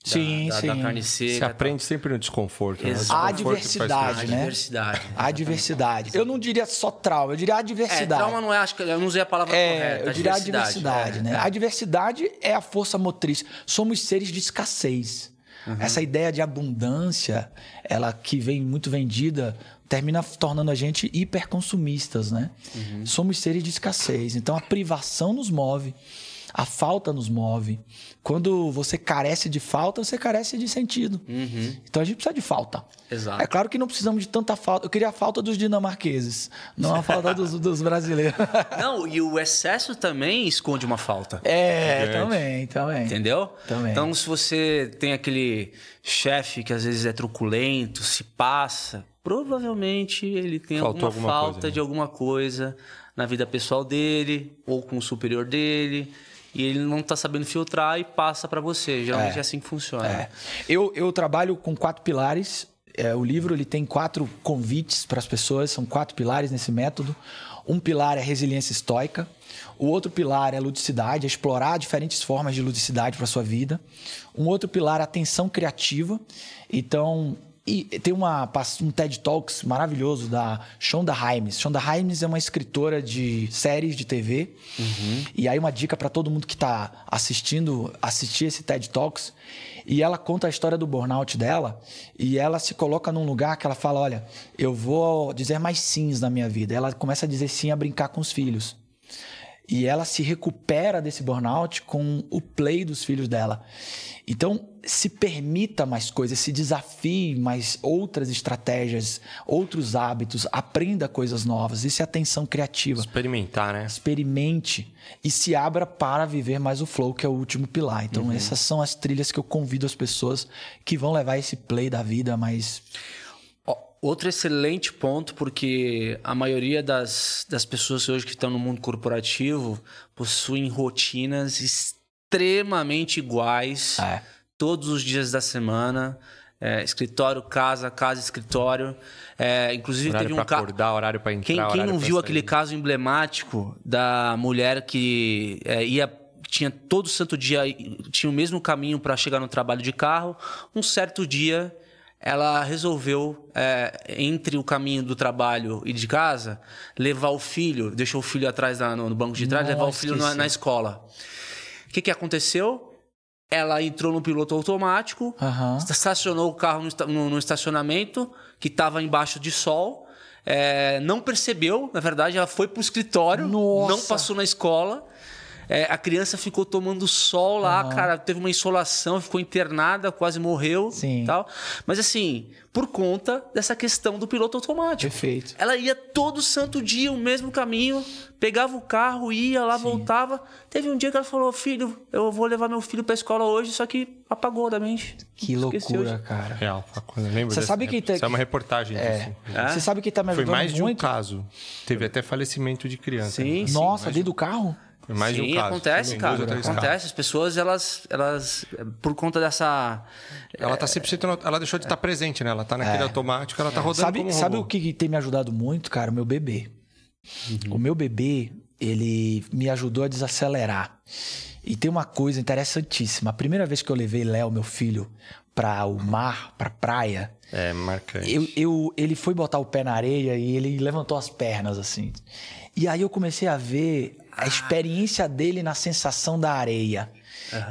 Sim, da, sim. da carne seca. Você aprende sempre no desconforto. né? A crescer. né? diversidade. A diversidade. Eu não diria só trauma, eu diria a É, diversidade. trauma não é, acho que eu não usei a palavra É, correta. eu diria a diversidade, é, né? é. A diversidade é a força motriz. Somos seres de escassez. Essa ideia de abundância, ela que vem muito vendida, termina tornando a gente hiperconsumistas, né? Somos seres de escassez. Então a privação nos move, a falta nos move. Quando você carece de falta, você carece de sentido. Então a gente precisa de falta. Exato. É claro que não precisamos de tanta falta. Eu queria a falta dos dinamarqueses, não a falta dos, dos brasileiros. Não, e o excesso também esconde uma falta. É, também, também. Entendeu? Também. Então, se você tem aquele chefe que às vezes é truculento, se passa, provavelmente ele tem Faltou alguma, alguma falta coisa, né? de alguma coisa na vida pessoal dele ou com o superior dele. E ele não tá sabendo filtrar e passa para você. Geralmente é, É. assim que funciona. É. Eu, eu trabalho com quatro pilares. É, o livro ele tem quatro convites para as pessoas, são quatro pilares nesse método. Um pilar é resiliência estoica, o outro pilar é ludicidade, é explorar diferentes formas de ludicidade para sua vida. Um outro pilar é atenção criativa. Então, e tem uma, um TED Talks maravilhoso da Shonda Rhimes. Shonda Rhimes é uma escritora de séries de TV. E aí uma dica para todo mundo que está assistindo, assistir esse TED Talks. E ela conta a história do burnout dela. E ela se coloca num lugar que ela fala, olha, eu vou dizer mais sims na minha vida. Ela começa a dizer sim a brincar com os filhos. E ela se recupera desse burnout com o play dos filhos dela. Então, se permita mais coisas, se desafie mais outras estratégias, outros hábitos, aprenda coisas novas. Isso é atenção criativa. Experimentar, né? Experimente e se abra para viver mais o flow, que é o último pilar. Então, essas são as trilhas que eu convido as pessoas que vão levar esse play da vida mais. Outro excelente ponto, porque a maioria das, das pessoas hoje que estão no mundo corporativo possuem rotinas extremamente iguais É. todos os dias da semana. É, escritório, casa, casa, escritório. É, inclusive Horário teve um pra ca- acordar, horário pra entrar, Quem, quem não viu sair. aquele caso emblemático da mulher que é, ia tinha todo santo dia tinha o mesmo caminho para chegar no trabalho de carro. Um certo dia ela resolveu é, entre o caminho do trabalho e de casa levar o filho, deixou o filho atrás da- no, no banco de trás, Nossa, levar o filho na, na escola. O que, que aconteceu? Ela entrou no piloto automático, Aham. estacionou o carro no, no- no estacionamento, que estava embaixo de sol. é, não percebeu, na verdade, ela foi pro escritório, Nossa. não passou na escola. É, a criança ficou tomando sol lá, Aham. cara, teve uma insolação, ficou internada, quase morreu, Sim. tal. Mas assim, por conta dessa questão do piloto automático. Perfeito. Ela ia todo santo dia o mesmo caminho, pegava o carro, ia lá, voltava. Teve um dia que ela falou: "Filho, eu vou levar meu filho pra escola hoje", só que apagou da mente. Que Esqueceu loucura, de- cara. Real. uma coisa. Lembra Você sabe que Isso é uma reportagem É. disso. Você sabe que tá me Foi ajudando mais de um muito? caso. Teve até falecimento de criança. Sim, sim. Nossa, dentro do carro? Foi mais de Sim, um caso. acontece, cara. Acontece. casos. As pessoas, elas, elas, por conta dessa. Ela tá 100%, no- ela deixou de estar presente, né? Ela tá naquele automático, ela tá rodando sabe como um sabe o que tem me ajudado muito, cara? O meu bebê. Uhum. O meu bebê, ele me ajudou a desacelerar. E tem uma coisa interessantíssima. A primeira vez que eu levei Léo, meu filho, para o mar, para praia, É, marcante. eu, eu- ele foi botar o pé na areia e ele levantou as pernas assim. E aí eu comecei a ver a experiência dele na sensação da areia.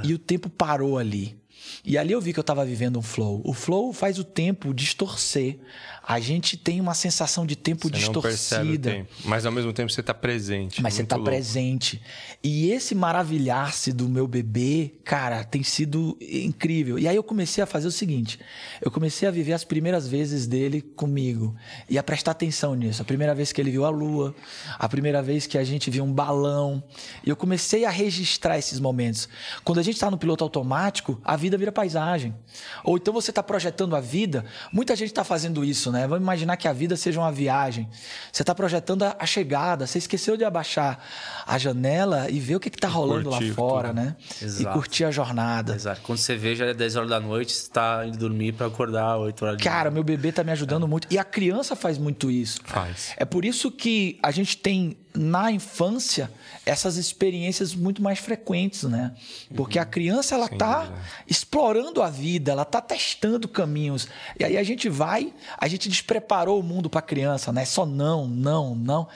E o tempo parou ali. E ali eu vi que eu estava vivendo um flow. O flow faz o tempo distorcer. A gente tem uma sensação de tempo Você distorcida. tempo. Mas ao mesmo tempo você tá presente. Mas você tá louco. presente. E esse maravilhar-se do meu bebê, cara, tem sido incrível. E aí eu comecei a fazer o seguinte: eu comecei a viver as primeiras vezes dele comigo e a prestar atenção nisso. A primeira vez que ele viu a lua, a primeira vez que a gente viu um balão. E eu comecei a registrar esses momentos. Quando a gente tá no piloto automático, a vida vira paisagem. Ou então você tá projetando a vida. Muita gente tá fazendo isso, né? Vamos imaginar que a vida seja uma viagem. Você tá projetando a- chegada. Você esqueceu de abaixar a janela e ver o que, que tá rolando lá fora, tudo. né? Exato. E curtir a jornada. Exato. Quando você vê, já é 10 horas da noite, você tá indo dormir pra acordar 8 horas de Cara, meu bebê tá me ajudando muito. E a criança faz muito isso. Faz. É por isso que a gente tem na infância essas experiências muito mais frequentes, né? Porque a criança ela tá explorando a vida, ela tá testando caminhos. E aí a gente vai, a gente despreparou o mundo para a criança, né? Só não, não, não.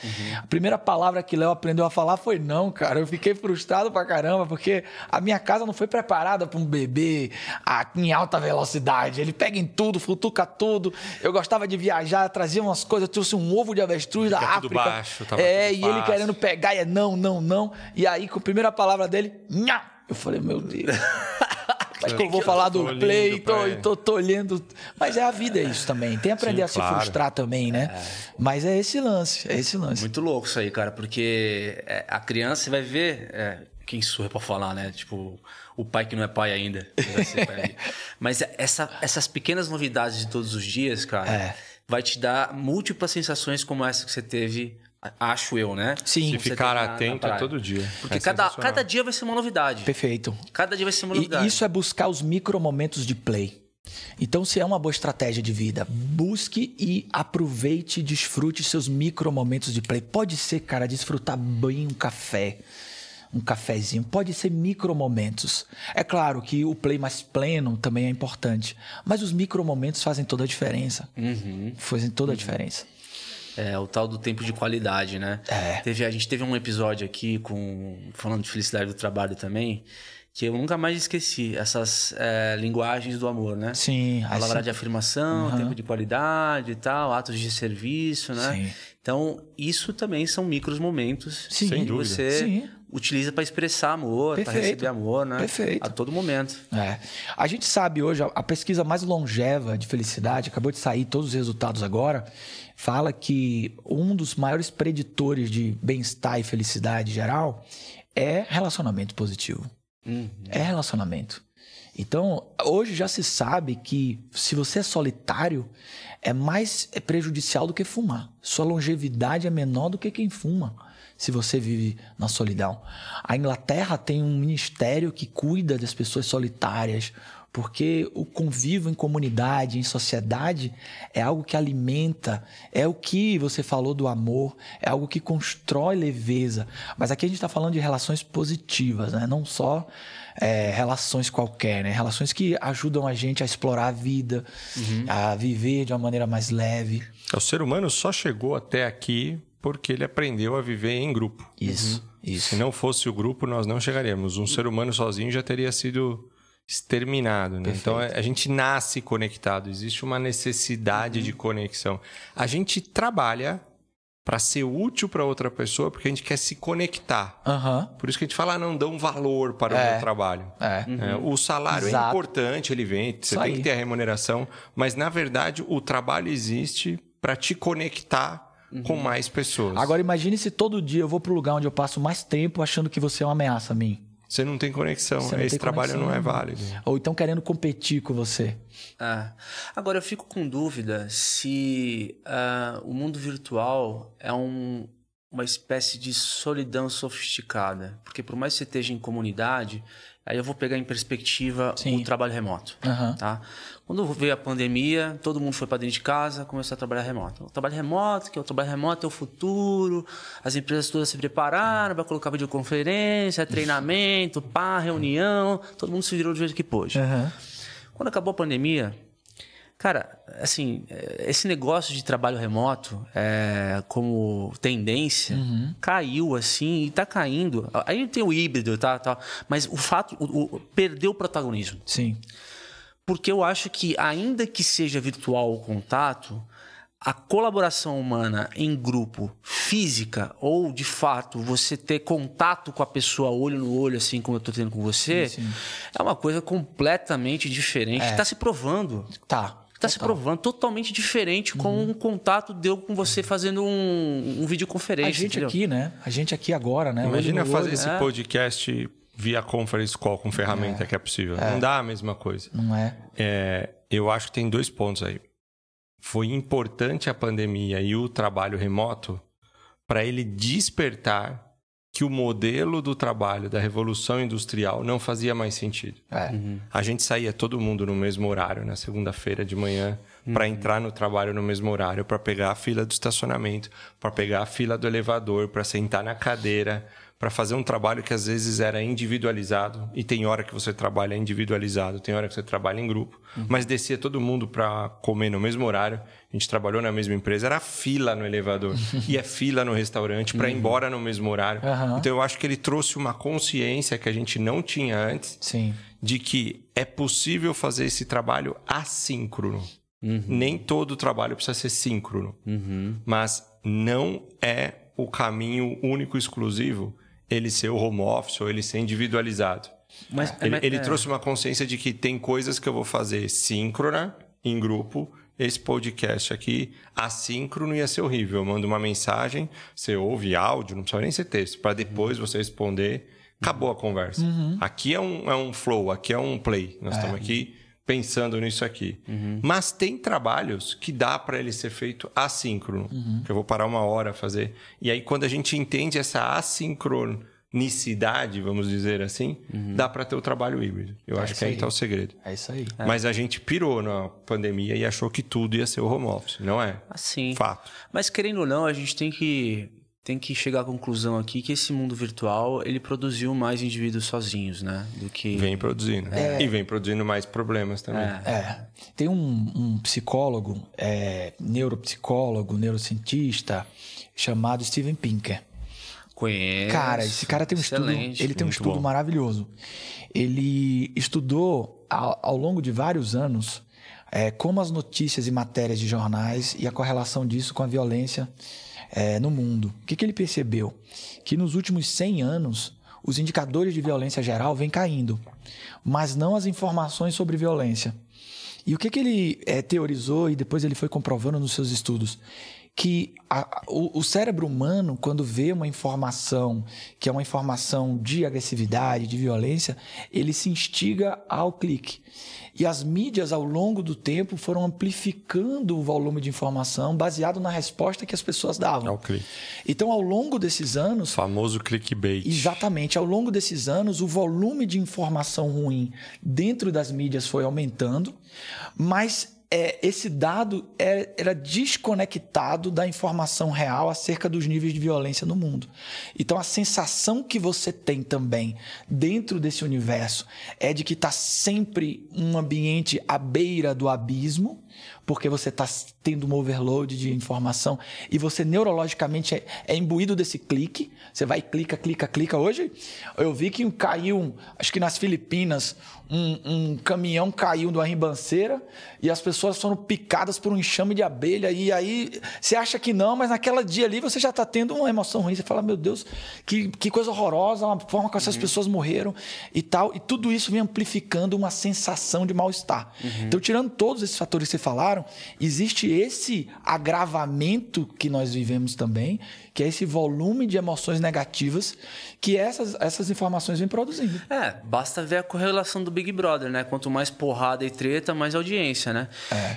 A primeira palavra que Léo aprendeu a falar foi não, cara. Eu fiquei frustrado pra caramba porque a minha casa não foi preparada para um bebê a- em alta velocidade. Ele pega em tudo, futuca tudo. Eu gostava de viajar, trazia umas coisas, eu trouxe um ovo de avestruz da Fica tudo África. baixo, é, e ele fácil. querendo pegar e é não, não, não. E aí, com a primeira palavra dele, nha! eu falei, meu Deus. Mas que eu vou falar do play e tô, tô, tô olhando. Mas é a vida é isso também. Tem que aprender Sim, a se claro. frustrar também, né? Mas é esse lance, é esse lance. Muito louco isso aí, cara, porque é, a criança vai ver. é, quem sou eu pra falar, né? Tipo, o pai que não é pai ainda. pai. Mas essa- essas pequenas novidades de todos os dias, cara, É. vai te dar múltiplas sensações como essa que você teve, acho eu, né? Sim. Se ficar teve na- na atento todo dia. Porque É cada, cada dia vai ser uma novidade. Perfeito. Cada dia vai ser uma novidade. E isso é buscar os micromomentos de play. Então, se é uma boa estratégia de vida, busque e aproveite e desfrute seus micromomentos de play. Pode ser, cara, desfrutar bem um café, um cafezinho. Pode ser micromomentos. É claro que o play mais pleno também é importante, mas os micromomentos fazem toda a diferença. Uhum. Fazem toda a diferença. É, o tal do tempo de qualidade, né? É. Teve, a gente teve um episódio aqui com falando de felicidade do trabalho também, que eu nunca mais esqueci. Essas é, linguagens do amor, né? Sim, Palavra assim- de afirmação, Aham. tempo de qualidade e tal, atos de serviço, né? Sim. Então, isso também são micros momentos Sim. que Sem dúvida. você Sim. utiliza para expressar amor, para receber amor, né? Perfeito. A todo momento. É. A gente sabe hoje, a- a pesquisa mais longeva de felicidade, acabou de sair todos os resultados agora, fala que um dos maiores preditores de bem-estar e felicidade geral é relacionamento positivo. É relacionamento. Então, hoje já se sabe que se você é solitário, é mais prejudicial do que fumar. Sua longevidade é menor do que quem fuma, se você vive na solidão. A Inglaterra tem um ministério que cuida das pessoas solitárias, porque o convívio em comunidade, em sociedade, é algo que alimenta, é o que você falou do amor, é algo que constrói leveza. Mas aqui a gente está falando de relações positivas, né? não só é, relações qualquer, né? relações que ajudam a gente a explorar a vida, a viver de uma maneira mais leve. O ser humano só chegou até aqui porque ele aprendeu a viver em grupo. Isso, isso. Se não fosse o grupo, nós não chegaríamos. Um ser humano sozinho já teria sido exterminado. Né? Então a gente nasce conectado, existe uma necessidade de conexão. A gente trabalha para ser útil para outra pessoa porque a gente quer se conectar. Aham. Por isso que a gente fala, ah, não dão valor para o É. meu trabalho. É. É, o salário é Exato. importante, ele vem, você Isso tem aí. que ter a remuneração, mas na verdade o trabalho existe para te conectar com mais pessoas. Agora imagine se todo dia eu vou pro lugar onde eu passo mais tempo achando que você é uma ameaça a mim. Você não tem conexão, não esse tem trabalho conexão. não é válido. Ou então querendo competir com você. É. Agora, eu fico com dúvida se ah, o mundo virtual é um- uma espécie de solidão sofisticada. Porque por mais que você esteja em comunidade, aí eu vou pegar em perspectiva o trabalho remoto. Aham. Tá? Quando veio a pandemia, todo mundo foi para dentro de casa, começou a trabalhar remoto. O trabalho remoto, que é o trabalho remoto é o futuro, as empresas todas se prepararam para colocar videoconferência, treinamento, pá, reunião, todo mundo se virou do jeito que pôde. Quando acabou a pandemia, cara, assim, esse negócio de trabalho remoto é, como tendência Uhum. caiu assim e tá caindo. Aí tem o híbrido, tá, tá mas o fato o, o- perdeu o protagonismo. Sim. Porque eu acho que ainda que seja virtual o contato, a colaboração humana em grupo, física ou de fato você ter contato com a pessoa olho no olho, assim como eu tô tendo com você, Sim, sim. é uma coisa completamente diferente. É. Está se provando. Tá. Está se provando totalmente diferente com um contato deu com você fazendo um, um videoconferência. A gente entendeu? aqui, né? A gente aqui agora, né? Imagina fazer olho. esse É. podcast via conference call com ferramenta que é possível. Não dá a mesma coisa. Não é? É, eu acho que tem dois pontos aí. Foi importante a pandemia e o trabalho remoto para ele despertar que o modelo do trabalho da Revolução Industrial não fazia mais sentido. É. A gente saía todo mundo no mesmo horário, na segunda-feira de manhã, para entrar no trabalho no mesmo horário, para pegar a fila do estacionamento, para pegar a fila do elevador, para sentar na cadeira, para fazer um trabalho que às vezes era individualizado. E tem hora que você trabalha individualizado, tem hora que você trabalha em grupo. Mas descia todo mundo para comer no mesmo horário. A gente trabalhou na mesma empresa, era fila no elevador e é fila no restaurante para ir embora no mesmo horário. Aham. Então eu acho que ele trouxe uma consciência que a gente não tinha antes Sim. de que é possível fazer esse trabalho assíncrono. Nem todo trabalho precisa ser síncrono. Mas não é o caminho único e exclusivo ele ser o home office ou ele ser individualizado. Mas- ele, mas- ele é. trouxe uma consciência de que tem coisas que eu vou fazer síncrona, em grupo. Esse podcast aqui, assíncrono, ia ser horrível. Eu mando uma mensagem, você ouve áudio, não precisa nem ser texto, para depois você responder. Acabou a conversa. Uhum. Aqui é um, é um flow, aqui é um play. Nós É. estamos aqui pensando nisso aqui. Mas tem trabalhos que dá para ele ser feito assíncrono, Uhum. que eu vou parar uma hora a fazer. E aí, quando a gente entende essa assincronicidade, vamos dizer assim, dá para ter o trabalho híbrido. Eu É acho que aí está o segredo. É isso aí. Mas a gente pirou na pandemia e achou que tudo ia ser o home office, não é? Assim. Fato. Mas querendo ou não, a gente tem que tem que chegar à conclusão aqui que esse mundo virtual ele produziu mais indivíduos sozinhos, né? Do que Vem produzindo. É. E vem produzindo mais problemas também. É. Tem um, um psicólogo, é, neuropsicólogo, neurocientista, chamado Steven Pinker. Conheço. Cara, esse cara tem um estudo, Excelente. ele tem um Muito estudo bom. maravilhoso. Ele estudou ao, ao longo de vários anos é, como as notícias e matérias de jornais e a correlação disso com a violência é, no mundo. O que, que ele percebeu? Que nos últimos 100 anos os indicadores de violência geral vêm caindo, mas não as informações sobre violência. E o que, que ele é, teorizou e depois ele foi comprovando nos seus estudos? Que a- o, o cérebro humano, quando vê uma informação que é uma informação de agressividade, de violência, ele se instiga ao clique. E as mídias, ao longo do tempo, foram amplificando o volume de informação baseado na resposta que as pessoas davam. Ao clique. Então, ao longo desses anos, Famoso clickbait. Exatamente. Ao longo desses anos, o volume de informação ruim dentro das mídias foi aumentando, mas é, esse dado é- era desconectado da informação real acerca dos níveis de violência no mundo. Então, a sensação que você tem também dentro desse universo é de que está sempre um ambiente à beira do abismo, porque você está tendo um overload de informação e você neurologicamente é, é imbuído desse clique. Você vai clica, clica, clica. Hoje eu vi que caiu, acho que nas Filipinas, um, um caminhão caiu de uma ribanceira e as pessoas foram picadas por um enxame de abelha. E aí você acha que não, mas naquela dia ali você já está tendo uma emoção ruim. Você fala, meu Deus, que, que coisa horrorosa, a forma como essas pessoas morreram e tal. E tudo isso vem amplificando uma sensação de mal-estar. Então, tirando todos esses fatores que você falaram, existe esse agravamento que nós vivemos também, que é esse volume de emoções negativas que essas, essas informações vêm produzindo. É, basta ver a correlação do Big Brother, né? Quanto mais porrada e treta, mais audiência, né?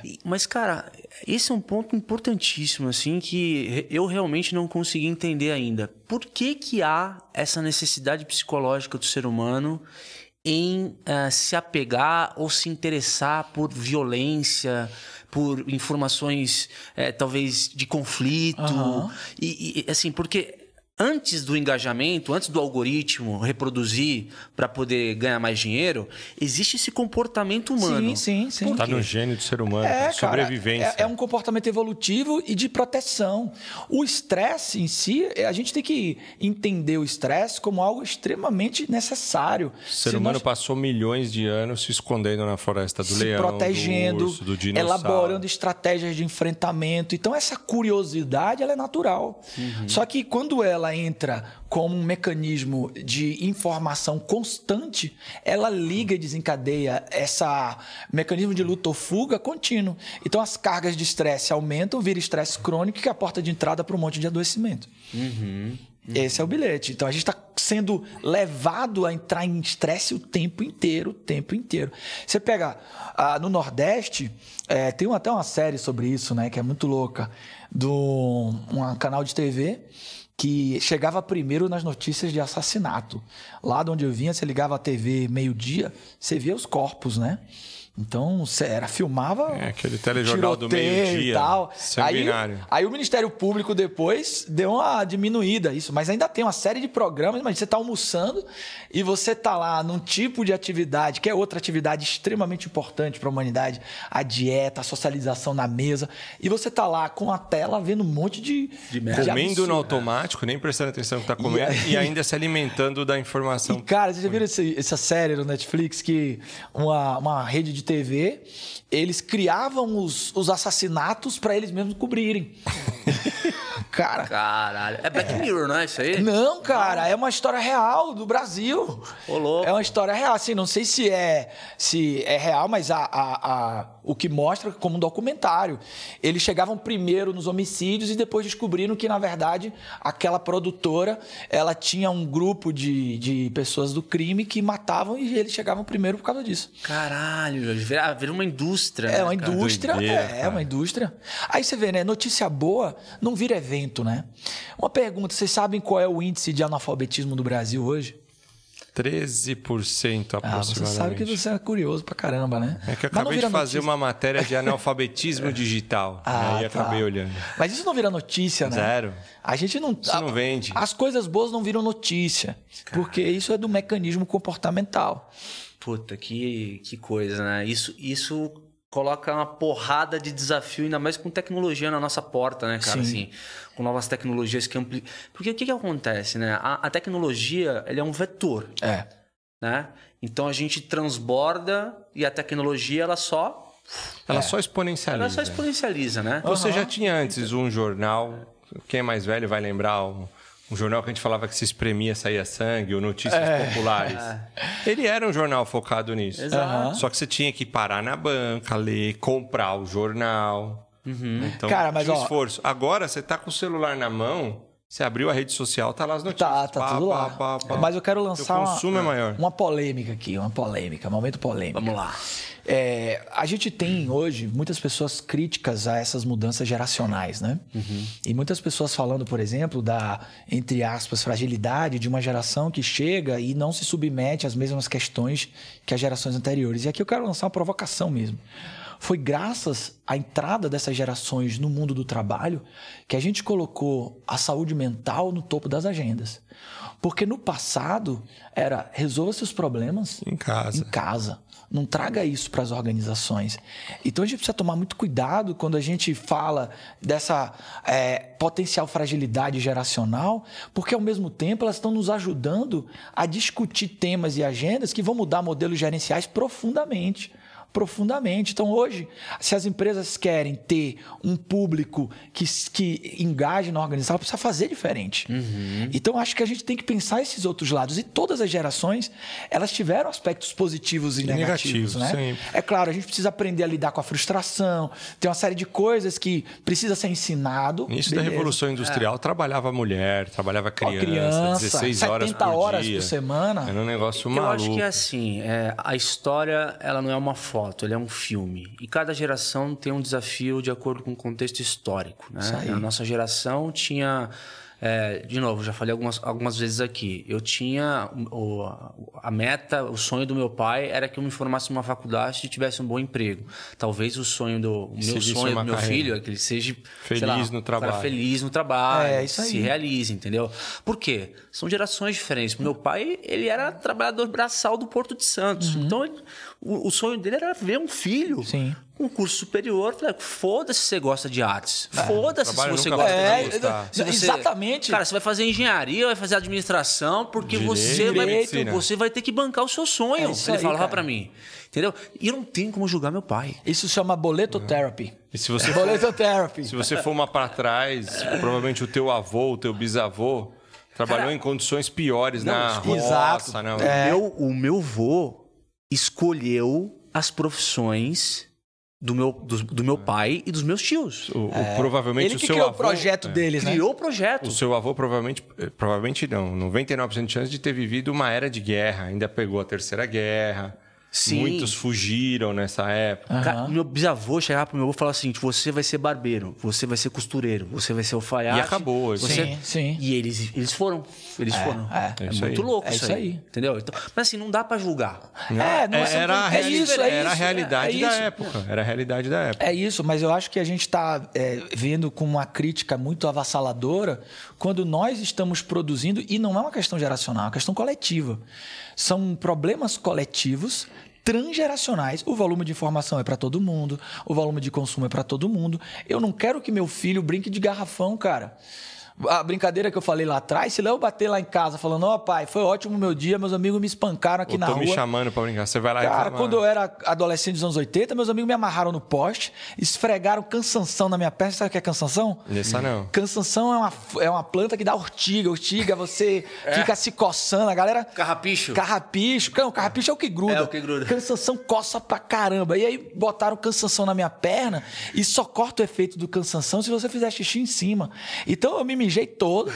E- Mas, cara, esse é um ponto importantíssimo, assim, que eu realmente não consegui entender ainda. Por que que há essa necessidade psicológica do ser humano em eh, se apegar ou se interessar por violência, por informações eh, talvez de conflito? Aham. E, e, assim, porque antes do engajamento, antes do algoritmo reproduzir para poder ganhar mais dinheiro, existe esse comportamento humano. Sim, sim, sim. Tá quê? no gênio do ser humano, É, cara. cara, sobrevivência. É, é um comportamento evolutivo e de proteção. O estresse em si, é, a gente tem que entender o estresse como algo extremamente necessário. O ser Se humano nós- passou milhões de anos se escondendo na floresta do se leão, protegendo, do urso, do dinossauro. elaborando estratégias de enfrentamento. Então essa curiosidade ela é natural. Uhum. Só que quando ela entra como um mecanismo de informação constante, ela liga e desencadeia essa mecanismo de luta ou fuga contínuo. Então as cargas de estresse aumentam, vira estresse crônico que é a porta de entrada para um monte de adoecimento. Esse é o bilhete. Então a gente está sendo levado a entrar em estresse o tempo inteiro, o tempo inteiro. Você pega ah, no Nordeste, eh, tem até uma série sobre isso, né, que é muito louca, do um canal de TV que chegava primeiro nas notícias de assassinato. Lá de onde eu vinha, você ligava a TV meio-dia, você via os corpos, né? Então, você era, filmava. É, aquele telejornal do meio-dia, e tal. Aí, sanguinário. aí o Ministério Público depois deu uma diminuída isso, mas ainda tem uma série de programas, mas você está almoçando e você está lá num tipo de atividade, que é outra atividade extremamente importante para a humanidade, a dieta, a socialização na mesa, e você está lá com a tela vendo um monte de, de, Comendo absurdo. no automático, nem prestando atenção no que tá comendo, e, aí- ainda se alimentando da informação. E, cara, vocês já viram essa série no Netflix que uma, uma rede de TV, eles criavam os, os assassinatos para eles mesmos cobrirem. cara. Caralho. É Black Mirror, não é isso aí? Não, cara, é uma história real do Brasil. Ô, louco. É uma história real, assim, não sei se é se é real, mas a, a- a- o que mostra como um documentário. Eles chegavam primeiro nos homicídios e depois descobriram que, na verdade, aquela produtora, ela tinha um grupo de, de pessoas do crime que matavam e eles chegavam primeiro por causa disso. Caralho, Jorge. Vira, vira uma indústria. É né, uma cara? indústria, Doideira, é, é uma indústria. Aí você vê, né? Notícia boa não vira evento, né? Uma pergunta: vocês sabem qual é o índice de analfabetismo do Brasil hoje? 13% Ah, aproximadamente. você sabe que você é curioso pra caramba, né? É que eu Mas não acabei vira de fazer notícia. uma matéria de analfabetismo digital. Ah, aí tá. acabei olhando. Mas isso não vira notícia, né? Zero. A gente não. Isso não vende. As coisas boas não viram notícia. Porque isso é do mecanismo comportamental. Puta, que, que coisa, né? Isso, isso coloca uma porrada de desafio, ainda mais com tecnologia na nossa porta, né, cara? Sim. Assim, com novas tecnologias que ampli... Porque o que, que acontece, né? A, a tecnologia, ele é um vetor, É. né? Então a gente transborda e a tecnologia, ela só... Ela só exponencializa. Ela só exponencializa, né? Você já tinha antes um jornal, quem é mais velho vai lembrar, um, um jornal que a gente falava que se espremia, saía sangue, ou notícias populares. Ele era um jornal focado nisso. Exato. Só que você tinha que parar na banca, ler, comprar o jornal. Então, Cara, mas, tinha um ó- esforço. Agora, você tá com o celular na mão, você abriu a rede social, tá lá as notícias. Tá, tá Pá, tudo pá, lá. pá, pá. Mas eu quero lançar uma, consumo é maior. uma polêmica aqui, uma polêmica, momento polêmico. Vamos lá. É, a gente tem hoje muitas pessoas críticas a essas mudanças geracionais, né? E muitas pessoas falando, por exemplo, da, entre aspas, fragilidade de uma geração que chega e não se submete às mesmas questões que as gerações anteriores. E aqui eu quero lançar uma provocação mesmo. Foi graças à entrada dessas gerações no mundo do trabalho que a gente colocou a saúde mental no topo das agendas. Porque no passado era resolva seus problemas Em casa. em casa. Não traga isso para as organizações. Então a gente precisa tomar muito cuidado quando a gente fala dessa é, potencial fragilidade geracional, porque ao mesmo tempo elas estão nos ajudando a discutir temas e agendas que vão mudar modelos gerenciais profundamente profundamente. Então, hoje, se as empresas querem ter um público que, que engaje na organização, ela precisa fazer diferente. Então, acho que a gente tem que pensar esses outros lados. E todas as gerações, elas tiveram aspectos positivos e, E negativos. negativos, né? sempre. É claro, a gente precisa aprender a lidar com a frustração, tem uma série de coisas que precisa ser ensinado. Início da. Revolução Industrial, trabalhava mulher, trabalhava criança, criança, 16 horas 70 por horas dia. por semana. Era um negócio Eu maluco. acho que é assim, é, a história ela não é uma foto, ela é um filme. E cada geração tem um desafio de acordo com o contexto histórico. Né? A nossa geração tinha. é, de novo, já falei algumas, algumas vezes aqui. Eu tinha o, a meta, o sonho do meu pai era que eu me formasse numa faculdade e tivesse um bom emprego. Talvez o sonho do o meu sonho do meu carreira. filho é que ele seja Feliz lá, no um trabalho. feliz no trabalho, É, isso se aí. realize, entendeu? Por quê? São gerações diferentes. Meu pai, ele era trabalhador braçal do Porto de Santos. Então, ele- o, o sonho dele era ver um filho Uhum. Sim. com um curso superior. Foda-se se você gosta de artes. Foda-se se você gosta vai de se você- Exatamente. Cara, você vai fazer engenharia, vai fazer administração, porque Direito, você, vai, medicina. você vai ter que bancar o seu sonho. É ele aí, falava pra mim. Entendeu? E eu não tenho como julgar meu pai. Isso se chama boleto therapy. E se você for, Boleto therapy. se você for uma para trás, provavelmente o teu avô, o teu bisavô trabalhou Cara, em condições piores na roça, exato. na- É. O, meu, o meu vô escolheu as profissões do meu, do, do meu pai e dos meus tios. O, o- provavelmente Ele o que seu criou avô, o projeto é. deles, né? Criou o projeto. O seu avô provavelmente, eh, provavelmente não, 99% de chance de ter vivido uma era de guerra, ainda pegou a terceira guerra. Sim. Muitos fugiram nessa época. Cara, meu bisavô chegava pro meu avô e falava assim: você vai ser barbeiro, você vai ser costureiro, você vai ser alfaiate. E acabou, isso. Você... Sim, sim. E eles, eles foram. Eles É, foram. é. É, É isso muito aí. louco É isso isso aí. aí. Entendeu? Então, mas assim, não dá pra julgar. É, não é- era, a é reali- isso, é era a isso, realidade é da isso. época. Era a realidade da época. É isso, mas eu acho que a gente está vendo com uma crítica muito avassaladora quando nós estamos produzindo, e não é uma questão geracional, é uma questão coletiva. São problemas coletivos transgeracionais. O volume de informação é para todo mundo, o volume de consumo é para todo mundo. Eu não quero que meu filho brinque de garrafão, cara. A brincadeira que eu falei lá atrás, se Léo bater lá em casa falando, ó pai, foi ótimo o meu dia, meus amigos me espancaram aqui Eu na tô rua. me chamando pra brincar. Você vai lá e Cara, reclamar. quando eu era adolescente dos anos 80, meus amigos me amarraram no poste, esfregaram cansanção na minha perna. Sabe o que é cansanção? Nessa não. Cansanção é uma, é uma planta que dá ortiga. Ortiga, você fica se coçando. A galera. Carrapicho. Carrapicho. Não, carrapicho é o que gruda. É o que gruda. Cansanção coça pra caramba. E aí botaram cansanção na minha perna e só corta o efeito do cansanção se você fizer xixi em cima. Então eu me mijei todo.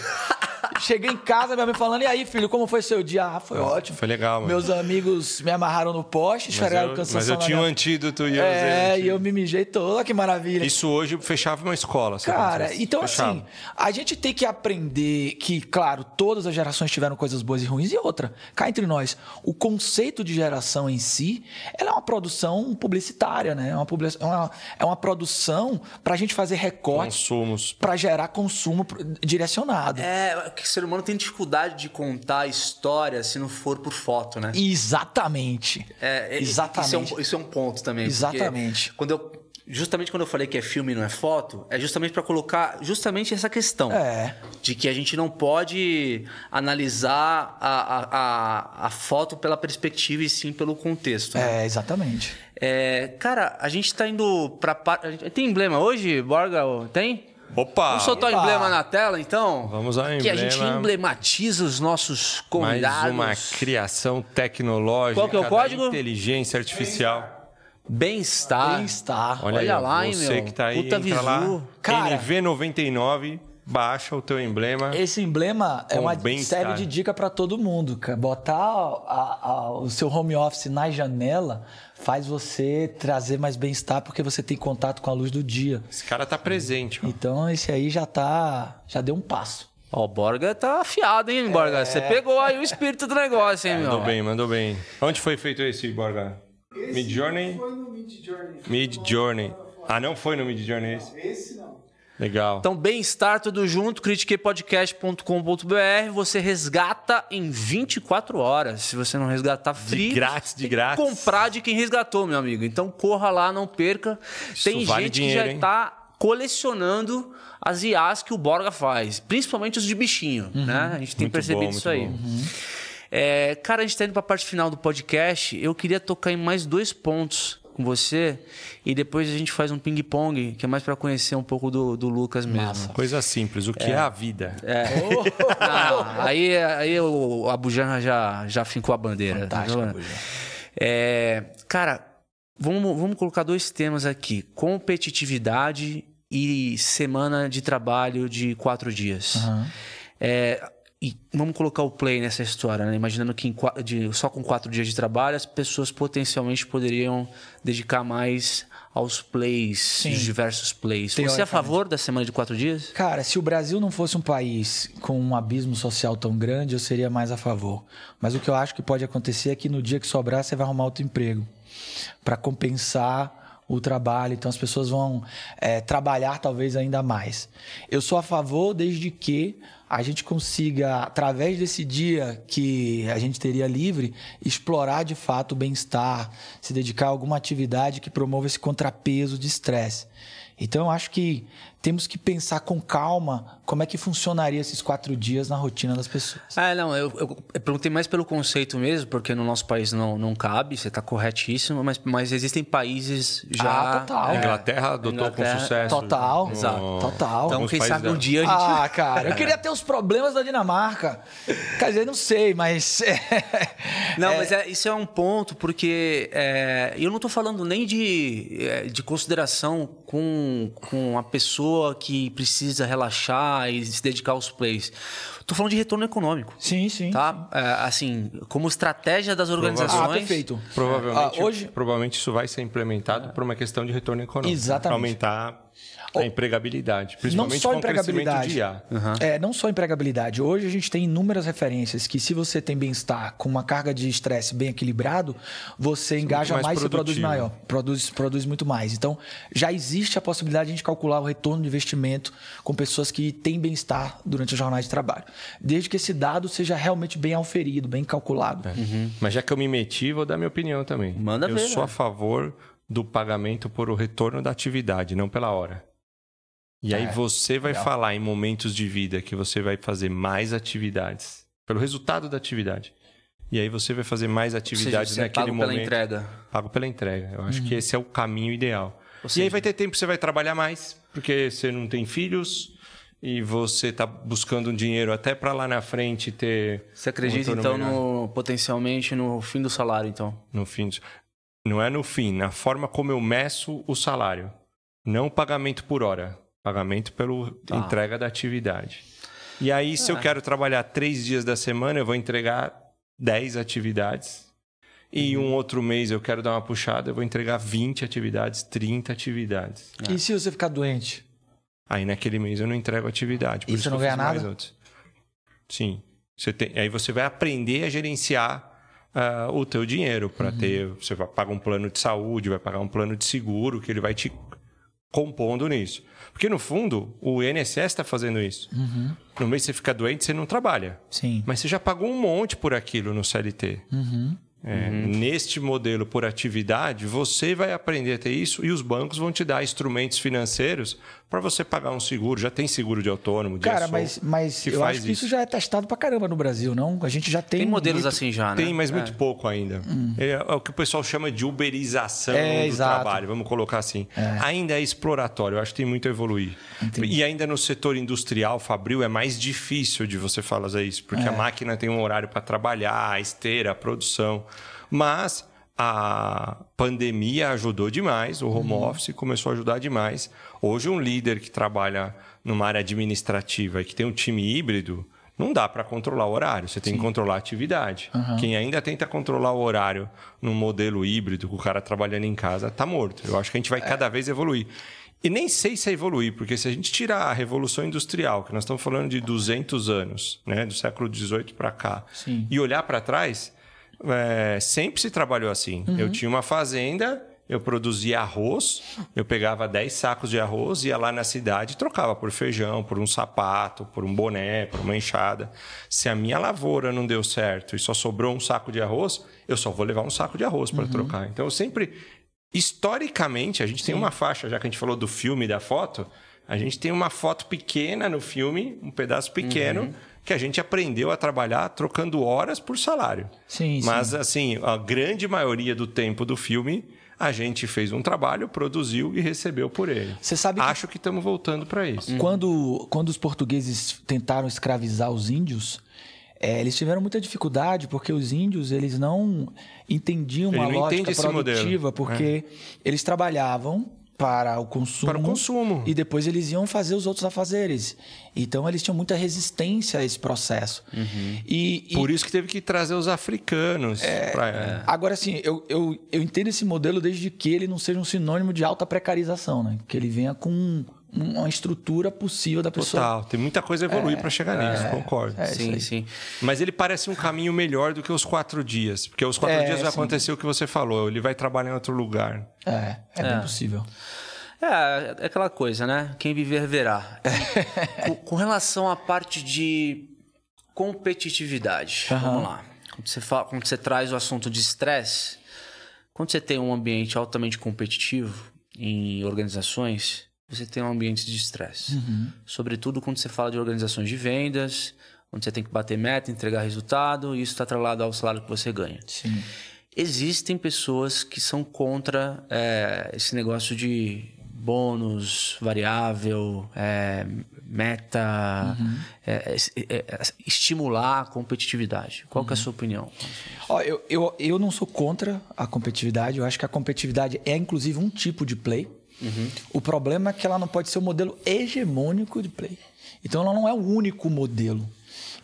Cheguei em casa, minha mãe falando: E aí, filho, como foi seu dia? Ah, foi ótimo. Foi legal, mano. Meus amigos me amarraram no poste, esfregaram eu, cansanção mas eu tinha um minha- antídoto e eu É, e eu me mijei todo. Olha que maravilha. Isso hoje fechava uma escola. Cara, então Fechava. assim, a gente tem que aprender que, claro, todas as gerações tiveram coisas boas e ruins. E outra, cá entre nós, o conceito de geração em si, ela é uma produção publicitária, né? É uma, publi- é uma, é uma produção pra gente fazer recortes, Consumos. pra gerar consumo direcionado. É, que o ser humano tem dificuldade de contar a história se não for por foto, né? Exatamente. É, é, Exatamente. Isso é, um, isso é um ponto também. Exatamente. Quando eu, justamente quando eu falei que é filme e não é foto, é justamente para colocar justamente essa questão. É. De que a gente não pode analisar a, a, a, a foto pela perspectiva e sim pelo contexto. né? É, exatamente. É, cara, a gente tá indo pra. par- a gente- Tem emblema hoje, Borga? Tem? Opa! Vamos soltar o emblema na tela, então? Vamos ao Que a gente emblema. emblematiza os nossos Mais convidados. uma criação tecnológica. Qual que é o código? Inteligência artificial. Bem-estar. Bem-estar. Olha, Olha aí, lá, hein, você meu? que tá aí, Puta entra visu. lá. Cara. NV99, baixa o teu emblema. Esse emblema é uma serve de dica para todo mundo, cara. Botar a- a- o seu home office na janela faz você trazer mais bem-estar porque você tem contato com a luz do dia. Esse cara tá presente. ó. Então esse aí já tá, já deu um passo. Ó, o Borga tá afiado, hein, Borga? Você pegou aí o espírito do negócio, hein, meu? Mandou bem, mandou bem. Onde foi feito esse, Borga? Mid Journey? Foi no Mid Journey. Mid Journey. Ah, não foi no Mid Journey esse? Esse não. Legal. Então, bem-estar tudo junto, critiquepodcast.com.br. Você resgata em 24 horas. Se você não resgatar free, grátis, de tem que grátis. comprar de quem resgatou, meu amigo. Então, corra lá, não perca. tem vale gente dinheiro, que já hein? tá colecionando as IAs que o Borga faz, principalmente os de bichinho, né? A gente tem Muito percebido bom, isso aí. bom. É, cara, a gente tá indo pra parte final do podcast. Eu queria tocar em mais dois pontos com você e depois a gente faz um ping-pong, que é mais pra conhecer um pouco do, do Lucas mesmo. Coisa simples. O que é, a vida? É. Não, aí aí o Abujan já, já fincou a bandeira. Fantástico, Tá. É, cara, vamos, vamos colocar dois temas aqui: competitividade e semana de trabalho de quatro dias. Aham. É, e vamos colocar o play nessa história, né? Imaginando que de- só com quatro dias de trabalho as pessoas potencialmente poderiam dedicar mais aos plays, Sim. os diversos plays. Você é a favor da semana de quatro dias? Cara, se o Brasil não fosse um país com um abismo social tão grande, eu seria mais a favor. Mas o que eu acho que pode acontecer é que no dia que sobrar, você vai arrumar outro emprego para compensar o trabalho. Então as pessoas vão é, trabalhar talvez ainda mais. Eu sou a favor desde que a gente consiga, através desse dia que a gente teria livre, explorar de fato o bem-estar, se dedicar a alguma atividade que promova esse contrapeso de estresse. Então eu acho que temos que pensar com calma como é que funcionaria esses quatro dias na rotina das pessoas. Ah, não, eu, eu- eu perguntei mais pelo conceito mesmo, porque no nosso país não, não cabe, você está corretíssimo, mas, mas existem países já. Ah, total. A É, Inglaterra adotou Inglaterra- com sucesso. Total, Exato. total. Então, quem sabe um dia a gente. Ah, cara, eu queria ter os problemas da Dinamarca. Quer dizer, não sei, mas. Não, mas é- isso é um ponto, porque é, eu não estou falando nem de, é, de consideração com, com a pessoa que precisa relaxar e se dedicar aos plays. Estou falando de retorno econômico. Sim, sim. Tá? É, assim, como estratégia das organizações. Ah, perfeito. Provavelmente, Ah, hoje- provavelmente isso vai ser implementado por uma questão de retorno econômico. Exatamente. Aumentar a empregabilidade. Não Principalmente só com o crescimento empregabilidade. de IA. É, não só empregabilidade. Hoje a gente tem inúmeras referências que se você tem bem-estar com uma carga de estresse bem equilibrado, você engaja mais mais e produz maior, produz, produz muito mais. Então, já existe a possibilidade de a gente calcular o retorno de investimento com pessoas que têm bem-estar durante a jornada de trabalho. Desde que esse dado seja realmente bem auferido, bem calculado. Mas já que eu me meti, vou dar minha opinião também. Manda eu ver, sou a velho. favor do pagamento por o retorno da atividade, não pela hora. E aí É, você vai legal. falar em momentos de vida que você vai fazer mais atividades, pelo resultado da atividade. E aí você vai fazer mais seja, atividades você é naquele pago momento. pela entrega. Pago pela entrega. Eu acho que esse é o caminho ideal. Ou E seja- aí vai ter tempo que você vai trabalhar mais, porque você não tem filhos e você está buscando um dinheiro até para lá na frente ter. Você acredita, um então, no, potencialmente no fim do salário, então? no fim. do- Não é no fim, na forma como eu meço o salário. Não pagamento por hora, pagamento pela Tá. entrega da atividade. E aí, se eu É. quero trabalhar três dias da semana, eu vou entregar 10 atividades. E Uhum. um outro mês eu quero dar uma puxada, eu vou entregar 20 atividades, 30 atividades. E se você ficar doente? Aí naquele mês eu não entrego atividade. Por E isso você não ganha nada? Sim. Você tem, aí você vai aprender a gerenciar ah, o teu dinheiro para Uhum. ter. Você vai pagar um plano de saúde, vai pagar um plano de seguro que ele vai te compondo nisso. Porque no fundo o INSS está fazendo isso. Uhum. No mês que você fica doente, você não trabalha. Sim. Mas você já pagou um monte por aquilo no CLT. Uhum. É, Neste modelo por atividade, você vai aprender a ter isso e os bancos vão te dar instrumentos financeiros para você pagar um seguro. Já tem seguro de autônomo, de Cara, mas, mas que eu faz acho que isso já é testado pra caramba no Brasil, não? A gente já tem. Tem modelos muito- assim já, né? Tem, mas É. muito pouco ainda. É, é o que o pessoal chama de uberização É, do exato. trabalho, vamos colocar assim. Ainda é exploratório, eu acho que tem muito a evoluir. Entendi. E ainda no setor industrial, Fabril, é mais difícil de você falar isso, porque a É. máquina tem um horário para trabalhar, a esteira, a produção. Mas a pandemia ajudou demais, o home Uhum. office começou a ajudar demais. Hoje, um líder que trabalha numa área administrativa e que tem um time híbrido, não dá para controlar o horário, você tem que controlar a atividade. Uhum. Quem ainda tenta controlar o horário num modelo híbrido, com o cara trabalhando em casa, tá morto. Eu acho que a gente vai É. cada vez evoluir. E nem sei se é evoluir, porque se a gente tirar a Revolução Industrial, que nós estamos falando de 200 anos, né, do século XVIII para cá, Sim. e olhar para trás, é, sempre se trabalhou assim. Uhum. Eu tinha uma fazenda, eu produzia arroz, eu pegava 10 sacos de arroz, ia lá na cidade e trocava por feijão, por um sapato, por um boné, por uma enxada. Se a minha lavoura não deu certo e só sobrou um saco de arroz, eu só vou levar um saco de arroz Uhum. para trocar. Então eu sempre. Historicamente, a gente tem uma faixa, já que a gente falou do filme e da foto, a gente tem uma foto pequena no filme, um pedaço pequeno, Uhum. que a gente aprendeu a trabalhar trocando horas por salário. Sim, sim. Mas, assim, a grande maioria do tempo do filme, a gente fez um trabalho, produziu e recebeu por ele. Você sabe que Acho que estamos voltando para isso. Quando, quando os portugueses tentaram escravizar os índios, eh, eles tiveram muita dificuldade porque os índios eles não entendiam Ele uma não lógica produtiva, modelo. É. porque eles trabalhavam para o consumo. Para o consumo. E depois eles iam fazer os outros afazeres. Então eles tinham muita resistência a esse processo. E, e- Por isso que teve que trazer os africanos. pra- É. Agora, assim, eu, eu, eu entendo esse modelo desde que ele não seja um sinônimo de alta precarização, né? Que ele venha com uma estrutura possível da pessoa. Total. Tem muita coisa a evoluir para chegar nisso, concordo. é sim, sim. Mas ele parece um caminho melhor do que os quatro dias. Porque os quatro É, dias vai sim. acontecer o que você falou. Ele vai trabalhar em outro lugar. É, é, bem possível. É, é aquela coisa, né? Quem viver verá. com, com relação à parte de competitividade, vamos lá. Quando você, fala, quando você traz o assunto de estresse, quando você tem um ambiente altamente competitivo em organizações, você tem um ambiente de estresse. Sobretudo quando você fala de organizações de vendas, onde você tem que bater meta, entregar resultado, e isso está atrelado ao salário que você ganha. Sim. Existem pessoas que são contra é, esse negócio de, bônus, variável, é, meta, Uhum. é, é, é, estimular a competitividade. Qual que é a sua opinião? Ó, eu, eu, eu não sou contra a competitividade. Eu acho que a competitividade é, inclusive, um tipo de play. O problema é que ela não pode ser o modelo hegemônico de play. Então, ela não é o único modelo.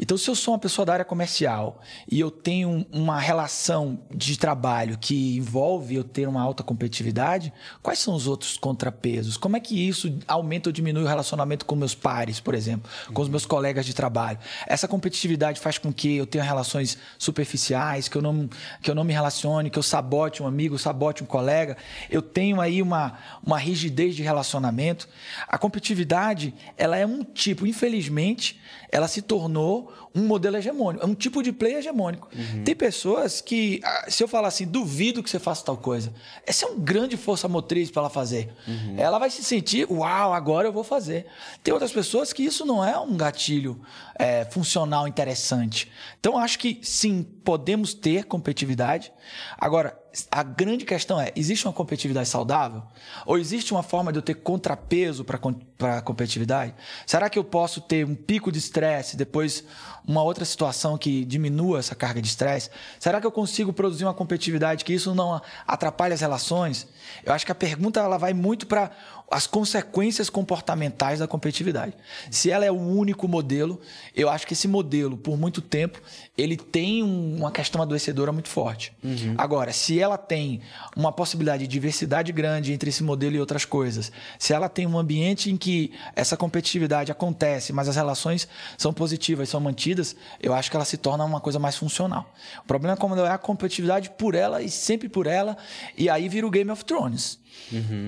Então, se eu sou uma pessoa da área comercial e eu tenho uma relação de trabalho que envolve eu ter uma alta competitividade, quais são os outros contrapesos? Como é que isso aumenta ou diminui o relacionamento com meus pares, por exemplo, com os meus colegas de trabalho? Essa competitividade faz com que eu tenha relações superficiais, que eu não, que eu não me relacione, que eu sabote um amigo, sabote um colega. Eu tenho aí uma, uma rigidez de relacionamento. A competitividade, ela é um tipo, infelizmente, ela se tornou um modelo hegemônico, é um tipo de play hegemônico. Tem pessoas que, ah, se eu falar assim, duvido que você faça tal coisa, essa é uma grande força motriz para ela fazer. Ela vai se sentir, uau, agora eu vou fazer. Tem outras pessoas que isso não é um gatilho é, funcional interessante. Então, acho que sim, podemos ter competitividade. Agora, a grande questão é: existe uma competitividade saudável? Ou existe uma forma de eu ter contrapeso para a competitividade? Será que eu posso ter um pico de estresse, depois uma outra situação que diminua essa carga de estresse? Será que eu consigo produzir uma competitividade que isso não atrapalhe as relações? Eu acho que a pergunta ela vai muito para as consequências comportamentais da competitividade. Se ela é o único modelo, eu acho que esse modelo, por muito tempo, ele tem um- uma questão adoecedora muito forte. Agora, se ela tem uma possibilidade de diversidade grande entre esse modelo e outras coisas, se ela tem um ambiente em que essa competitividade acontece, mas as relações são positivas, são mantidas, eu acho que ela se torna uma coisa mais funcional. O problema é quando é a competitividade por ela e sempre por ela, e aí vira o Game of Thrones.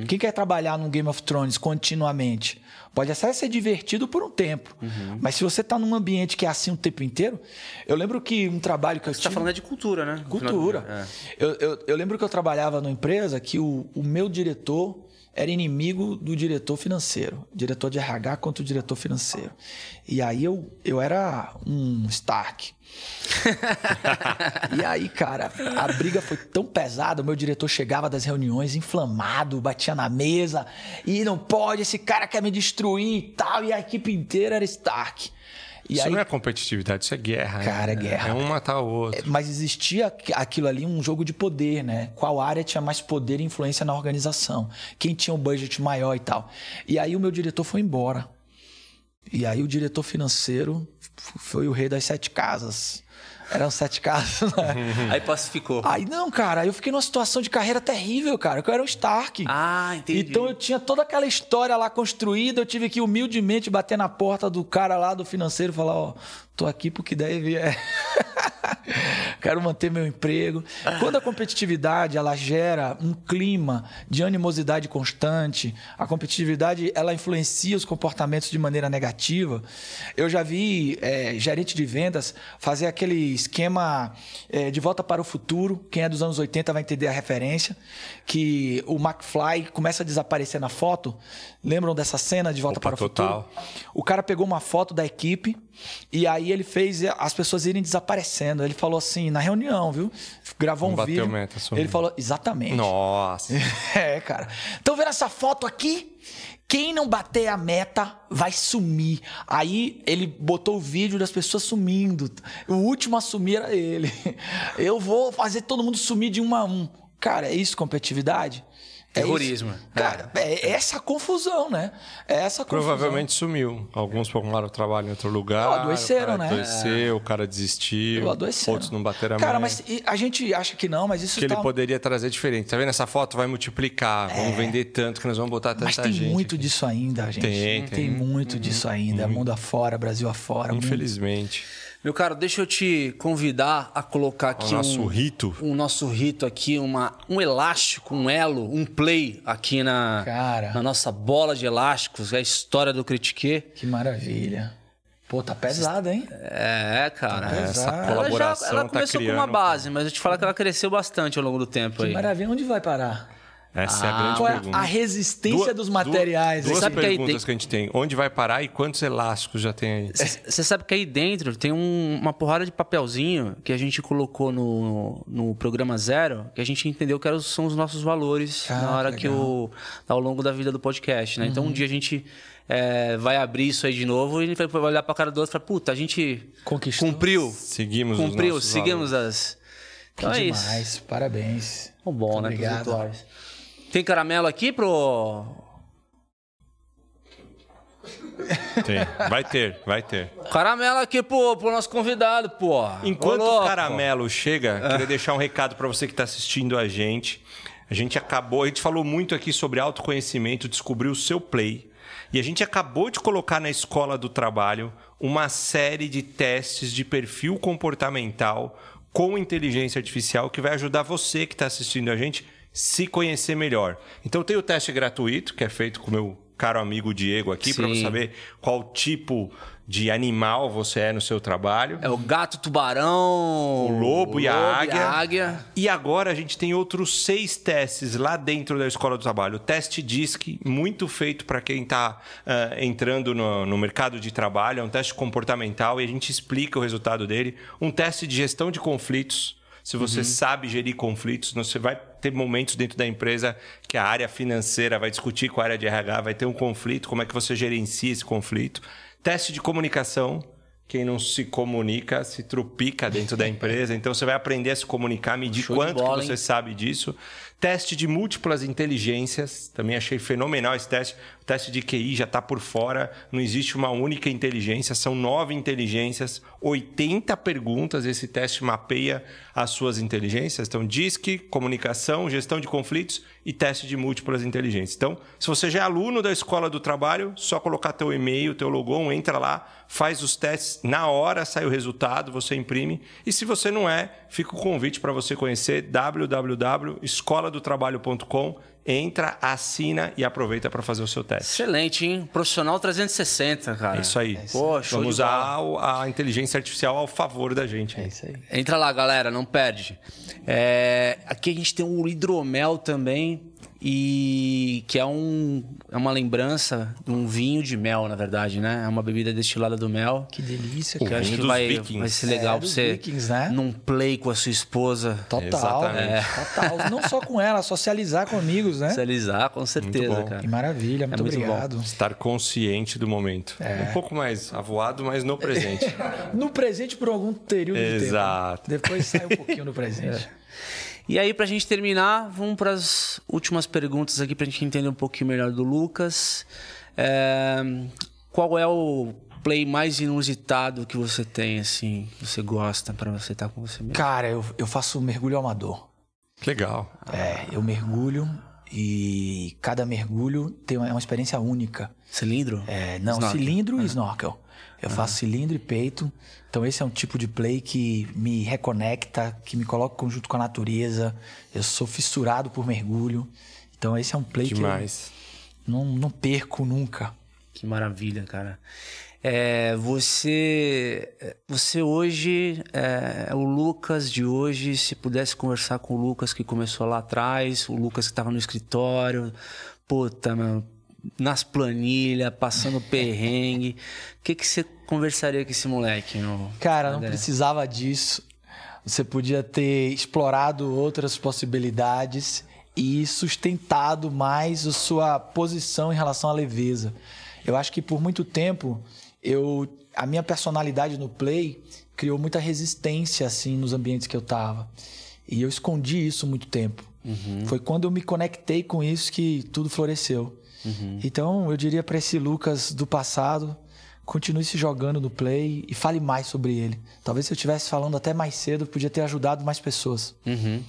Quem quer trabalhar num Game of Thrones continuamente? Pode até ser divertido por um tempo, mas se você está num ambiente que é assim o tempo inteiro, eu lembro que um trabalho que eu Você está falando é de cultura, né? Cultura. É. Eu, eu, eu lembro que eu trabalhava numa empresa que o, o meu diretor era inimigo do diretor financeiro. Diretor de RH contra o diretor financeiro. E aí eu, eu era um Stark. e aí, cara, a briga foi tão pesada. O meu diretor chegava das reuniões inflamado, batia na mesa. E não pode, esse cara quer me destruir e tal. E a equipe inteira era Stark. E isso aí, não é competitividade, isso é guerra. né? Cara, é guerra. É um matar o outro. mas existia aqu- aquilo ali, um jogo de poder, né? Qual área tinha mais poder e influência na organização? Quem tinha um budget maior e tal. E aí o meu diretor foi embora. E aí o diretor financeiro foi o rei das sete casas. Eram sete casas, né? Aí pacificou. Aí não, cara, eu fiquei numa situação de carreira terrível, cara. que Eu era um Stark. Ah, entendi. Então eu tinha toda aquela história lá construída, eu tive que humildemente bater na porta do cara lá do financeiro e falar, ó, tô aqui porque deve é. Quero manter meu emprego. Quando a competitividade ela gera um clima de animosidade constante, a competitividade ela influencia os comportamentos de maneira negativa. Eu já vi é, gerente de vendas fazer aquele esquema é, de volta para o futuro. Quem é dos anos 80 vai entender a referência. Que o McFly começa a desaparecer na foto. Lembram dessa cena de volta Opa, para o total. futuro? O cara pegou uma foto da equipe e aí ele fez as pessoas irem desaparecendo. Ele falou assim, na reunião, viu? Gravou Não um bateu vídeo. meta, ele falou, exatamente. Nossa. É, cara. Estão vendo essa foto aqui? Quem não bater a meta vai sumir. Aí ele botou o vídeo das pessoas sumindo. O último a sumir era ele. Eu vou fazer todo mundo sumir de um a um. Cara, é isso competitividade? É? Terrorismo. Cara, é essa confusão, né? É essa confusão. Provavelmente sumiu. Alguns arrumaram trabalho em outro lugar. Não, adoeceram, o cara né? Adoeceu, o cara desistiu. Eu adoeceram. Outros não bateram a Cara, mas a gente acha que não, mas isso que ele tá... poderia trazer diferente. Tá vendo? Essa foto vai multiplicar. Vamos vender tanto que nós vamos botar tanta É. Mas tem gente. muito disso ainda, gente. Tem, tem. muito disso ainda. Mundo afora, Brasil afora. mundo- Infelizmente. Meu caro, deixa eu te convidar a colocar aqui nosso um, rito. um nosso rito aqui, uma, um elástico, um elo, um play aqui na, Cara. na nossa bola de elásticos, é a história do Critique. Que maravilha. Pô, tá pesado, hein? É, cara. Tá Essa pesado. ela já, colaboração ela tá começou com criando. uma base, mas eu te falar que ela cresceu bastante ao longo do tempo Que aí. maravilha. Onde vai parar? Essa é a Ah, grande Qual é pergunta. a resistência dos materiais? Duas sabe que aí perguntas que a gente tem. Onde vai parar e quantos elásticos já tem aí? Você sabe que aí dentro tem um- uma porrada de papelzinho que a gente colocou no, no programa zero, que a gente entendeu que são os nossos valores Ah, na hora que que o. ao longo da vida do podcast, né? Então um dia a gente é, vai abrir isso aí de novo e ele vai olhar pra cara do outro e falar, puta, a gente Conquistou. cumpriu. Seguimos os Cumpriu, seguimos valores. as. Que Então é isso. demais, parabéns. Bom, bom né? pros Obrigado. Tem caramelo aqui pro. Tem. Vai ter, vai ter. Caramelo aqui pro, pro nosso convidado, pô. Enquanto o caramelo chega, queria deixar um recado para você que está assistindo a gente. A gente acabou, a gente falou muito aqui sobre autoconhecimento, descobrir o seu play. E a gente acabou de colocar na escola do trabalho uma série de testes de perfil comportamental com inteligência artificial que vai ajudar você que está assistindo a gente se conhecer melhor. Então tem o teste gratuito que é feito com o meu caro amigo Diego aqui para você saber qual tipo de animal você é no seu trabalho. É o gato tubarão. O lobo e a águia. águia. E agora a gente tem outros seis testes lá dentro da Escola do Trabalho. O teste DISC, muito feito para quem está entrando no, no mercado de trabalho, é um teste comportamental e a gente explica o resultado dele. Um teste de gestão de conflitos. Se você sabe gerir conflitos, você vai ter momentos dentro da empresa que a área financeira vai discutir com a área de RH, vai ter um conflito, como é que você gerencia esse conflito. Teste de comunicação, quem não se comunica se trupica dentro da empresa. Então você vai aprender a se comunicar, medir Show quanto bola, que você hein? sabe disso. Teste de múltiplas inteligências, também achei fenomenal esse teste. O teste de QI já está por fora, não existe uma única inteligência, são nove inteligências, 80 perguntas. Esse teste mapeia as suas inteligências. Então, DISC, comunicação, gestão de conflitos e teste de múltiplas inteligências. Então, se você já é aluno da escola do trabalho, só colocar teu e-mail, teu logon, entra lá, faz os testes, na hora sai o resultado, você imprime. E se você não é, fica o convite para você conhecer www.escoladotrabalho.com. Entra, assina e aproveita para fazer o seu teste. Excelente, hein? Profissional 360, cara. É isso aí. Pô, show Vamos de bola. usar a inteligência artificial ao favor da gente. É isso aí. Entra lá, galera, não perde. É, aqui a gente tem o hidromel também, e que é, um, é uma lembrança de um vinho de mel, na verdade, né? É uma bebida destilada do mel. Que delícia, Que acho que vai, vikings. vai ser legal É, pra você vikings, né? num play com a sua esposa. Total. É. Total. Não só com ela, socializar com amigos, né? Socializar, com certeza, bom. cara. Que maravilha, muito, muito bom. obrigado. Estar consciente do momento. É. Um pouco mais avoado, mas no presente. No presente por algum período de tempo. Exato. Depois sai um pouquinho no presente. E aí, pra gente terminar, vamos para as últimas perguntas aqui pra gente entender um pouquinho melhor do Lucas. É, qual é o play mais inusitado que você tem, assim, que você gosta pra você estar com você mesmo? Cara, eu, eu faço mergulho amador. Legal. É, eu mergulho e cada mergulho tem uma, é uma experiência única. Cilindro? É, não, Snorkel. cilindro e snorkel. Eu faço cilindro e peito. Então esse é um tipo de play que me reconecta, que me coloca junto com a natureza. Eu sou fissurado por mergulho. Então esse é um play Demais. que eu não, não perco nunca. Que maravilha, cara. É, você, você hoje, é, o Lucas de hoje, se pudesse conversar com o Lucas que começou lá atrás, o Lucas que estava no escritório, puta, meu, nas planilhas, passando perrengue, o que, que você conversaria com esse moleque, meu? Cara, não André? precisava disso. Você podia ter explorado outras possibilidades e sustentado mais a sua posição em relação à leveza. Eu acho que por muito tempo eu a minha personalidade no play criou muita resistência assim nos ambientes que eu tava. E eu escondi isso muito tempo. Foi quando eu me conectei com isso que tudo floresceu. Então, eu diria para esse Lucas do passado, continue se jogando no play e fale mais sobre ele. Talvez se eu estivesse falando até mais cedo, eu podia ter ajudado mais pessoas. Uhum.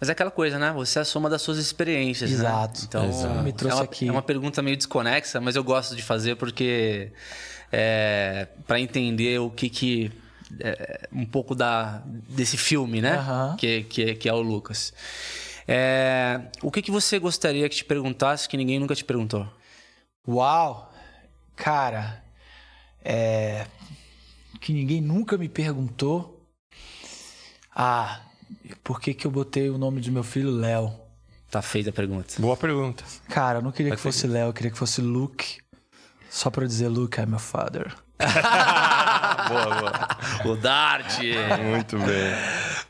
Mas é aquela coisa, né? Você é a soma das suas experiências, né? Exato. Então, Exato. Me trouxe é uma, aqui. É uma pergunta meio desconexa, mas eu gosto de fazer porque é, para entender o que que é, um pouco da desse filme, né? Aham. Que, que, que é o Lucas. É, o que que você gostaria que te perguntasse que ninguém nunca te perguntou? Uau! Cara, é. Que ninguém nunca me perguntou. Ah, por que, que eu botei o nome do meu filho Léo? Tá feita a pergunta. Boa pergunta. Cara, eu não queria Vai que fosse Léo, eu queria que fosse Luke. Só pra eu dizer, Luke é meu father. boa, boa. O Dart. Muito bem.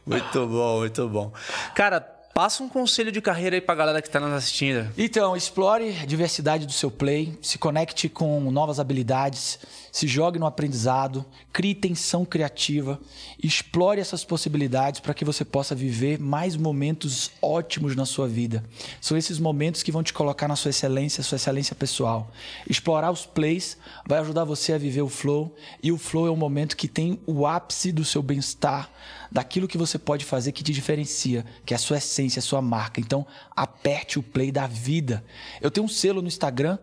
Muito bom, muito bom. Cara, passa um conselho de carreira aí pra galera que tá nos assistindo. Então, explore a diversidade do seu play, se conecte com novas habilidades, se jogue no aprendizado, crie tensão criativa, explore essas possibilidades para que você possa viver mais momentos ótimos na sua vida. São esses momentos que vão te colocar na sua excelência, sua excelência pessoal. Explorar os plays vai ajudar você a viver o flow, e o flow é um momento que tem o ápice do seu bem-estar, daquilo que você pode fazer que te diferencia, que é a sua essência, a sua marca. Então, aperte o play da vida. Eu tenho um selo no Instagram,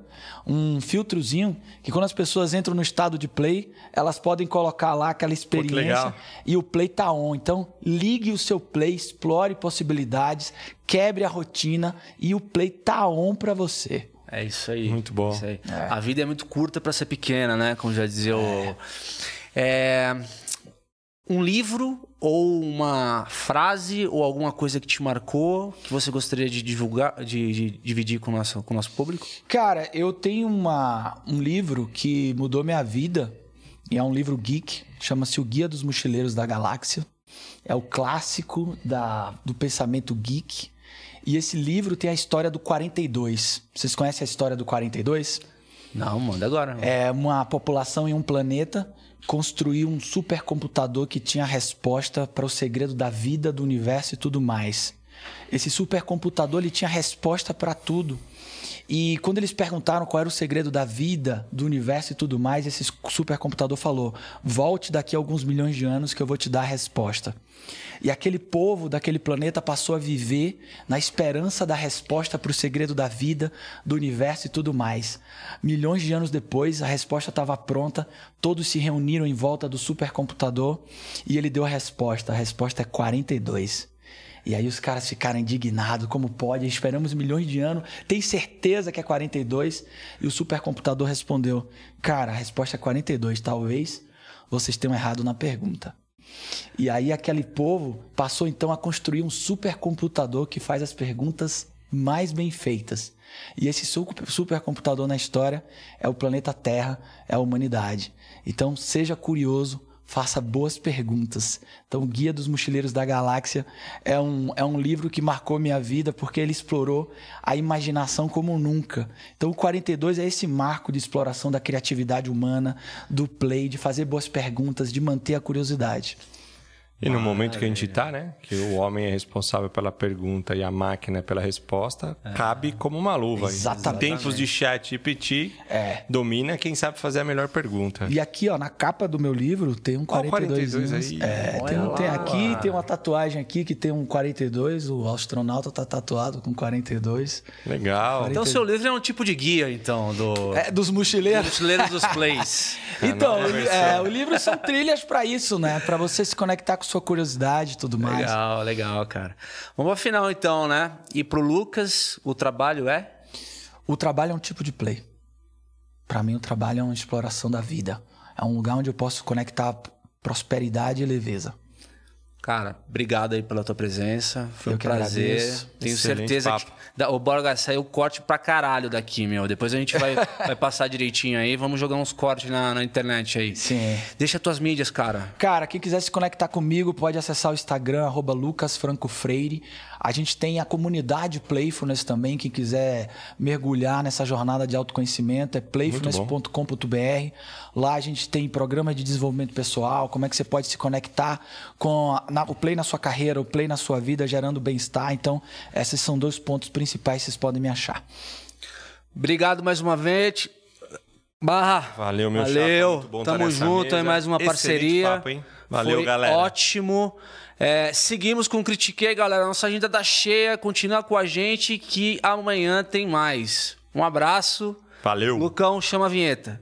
um filtrozinho, que quando as pessoas entram no estado de play, elas podem colocar lá aquela experiência legal. e o play tá on. Então, ligue o seu play, explore possibilidades, quebre a rotina e o play tá on para você. É isso aí. Muito bom. Isso aí. A vida é muito curta pra ser pequena, né? Como já dizia o. É, Um livro ou uma frase ou alguma coisa que te marcou que você gostaria de divulgar, de, de dividir com o nosso, com o nosso público? Cara, eu tenho uma, um livro que mudou minha vida. E é um livro geek, chama-se O Guia dos Mochileiros da Galáxia. É o clássico da, do pensamento geek. E esse livro tem a história do 42. Vocês conhecem a história do 42? Não, manda agora. É uma população em um planeta construiu um supercomputador que tinha a resposta para o segredo da vida, do universo e tudo mais. Esse supercomputador ele tinha resposta para tudo. E quando eles perguntaram qual era o segredo da vida, do universo e tudo mais, esse supercomputador falou: volte daqui a alguns milhões de anos que eu vou te dar a resposta. E aquele povo daquele planeta passou a viver na esperança da resposta para o segredo da vida, do universo e tudo mais. Milhões de anos depois, a resposta estava pronta, todos se reuniram em volta do supercomputador e ele deu a resposta. A resposta é 42. E aí os caras ficaram indignados, como pode? Esperamos milhões de anos, tem certeza que é 42? E o supercomputador respondeu: Cara, a resposta é 42, talvez vocês tenham errado na pergunta. E aí aquele povo passou então a construir um supercomputador que faz as perguntas mais bem feitas. E esse supercomputador na história é o planeta Terra, é a humanidade. Então seja curioso, faça boas perguntas. Então, Guia dos Mochileiros da Galáxia é um, é um livro que marcou minha vida porque ele explorou a imaginação como nunca. Então, o 42 é esse marco de exploração da criatividade humana, do play, de fazer boas perguntas, de manter a curiosidade. E no momento que a gente está, né? Que o homem é responsável pela pergunta e a máquina pela resposta, cabe como uma luva. Exatamente. Tempos de chat GPT, É. domina quem sabe fazer a melhor pergunta. E aqui, ó, na capa do meu livro tem um Ó, 42. 42 anos. aí. É, tem, tem aqui, tem uma tatuagem aqui que tem um 42, o astronauta tá tatuado com 42. Legal. Então, seu livro é um tipo de guia, então, do. É, dos mochileiros. Mochileiros dos Plays. Então, nova o, li- versão. é, o livro são trilhas pra isso, né? Pra você se conectar com sua curiosidade e tudo mais. Legal, legal, cara. Vamos pra final, então, né? E pro Lucas, o trabalho é? O trabalho é um tipo de play. Pra mim, o trabalho é uma exploração da vida. É um lugar onde eu posso conectar prosperidade e leveza. Cara, obrigado aí pela tua presença. Foi um prazer. agradeço. Tenho Excelente certeza papo. que. O Borga saiu corte pra caralho daqui, meu. Depois a gente vai, vai passar direitinho aí. Vamos jogar uns cortes na, na internet aí. Sim. Deixa tuas mídias, cara. Cara, quem quiser se conectar comigo pode acessar o Instagram, arroba Lucas Franco Freire. A gente tem a comunidade Playfulness também, quem quiser mergulhar nessa jornada de autoconhecimento é playfulness.com.br. Lá a gente tem programas de desenvolvimento pessoal, como é que você pode se conectar com a- na- o play na sua carreira, o play na sua vida, gerando bem-estar. Então, esses são dois pontos principais que vocês podem me achar. Obrigado mais uma vez. Barra. Valeu, meu Valeu. chapa, muito bom Tamo junto mesa. aí, mais uma Excelente parceria. papo, hein? Valeu, Foi galera. Ótimo. É, seguimos com o Critiquei, galera. Nossa agenda tá cheia. Continua com a gente que amanhã tem mais. Um abraço. Valeu. Lucão, chama a vinheta.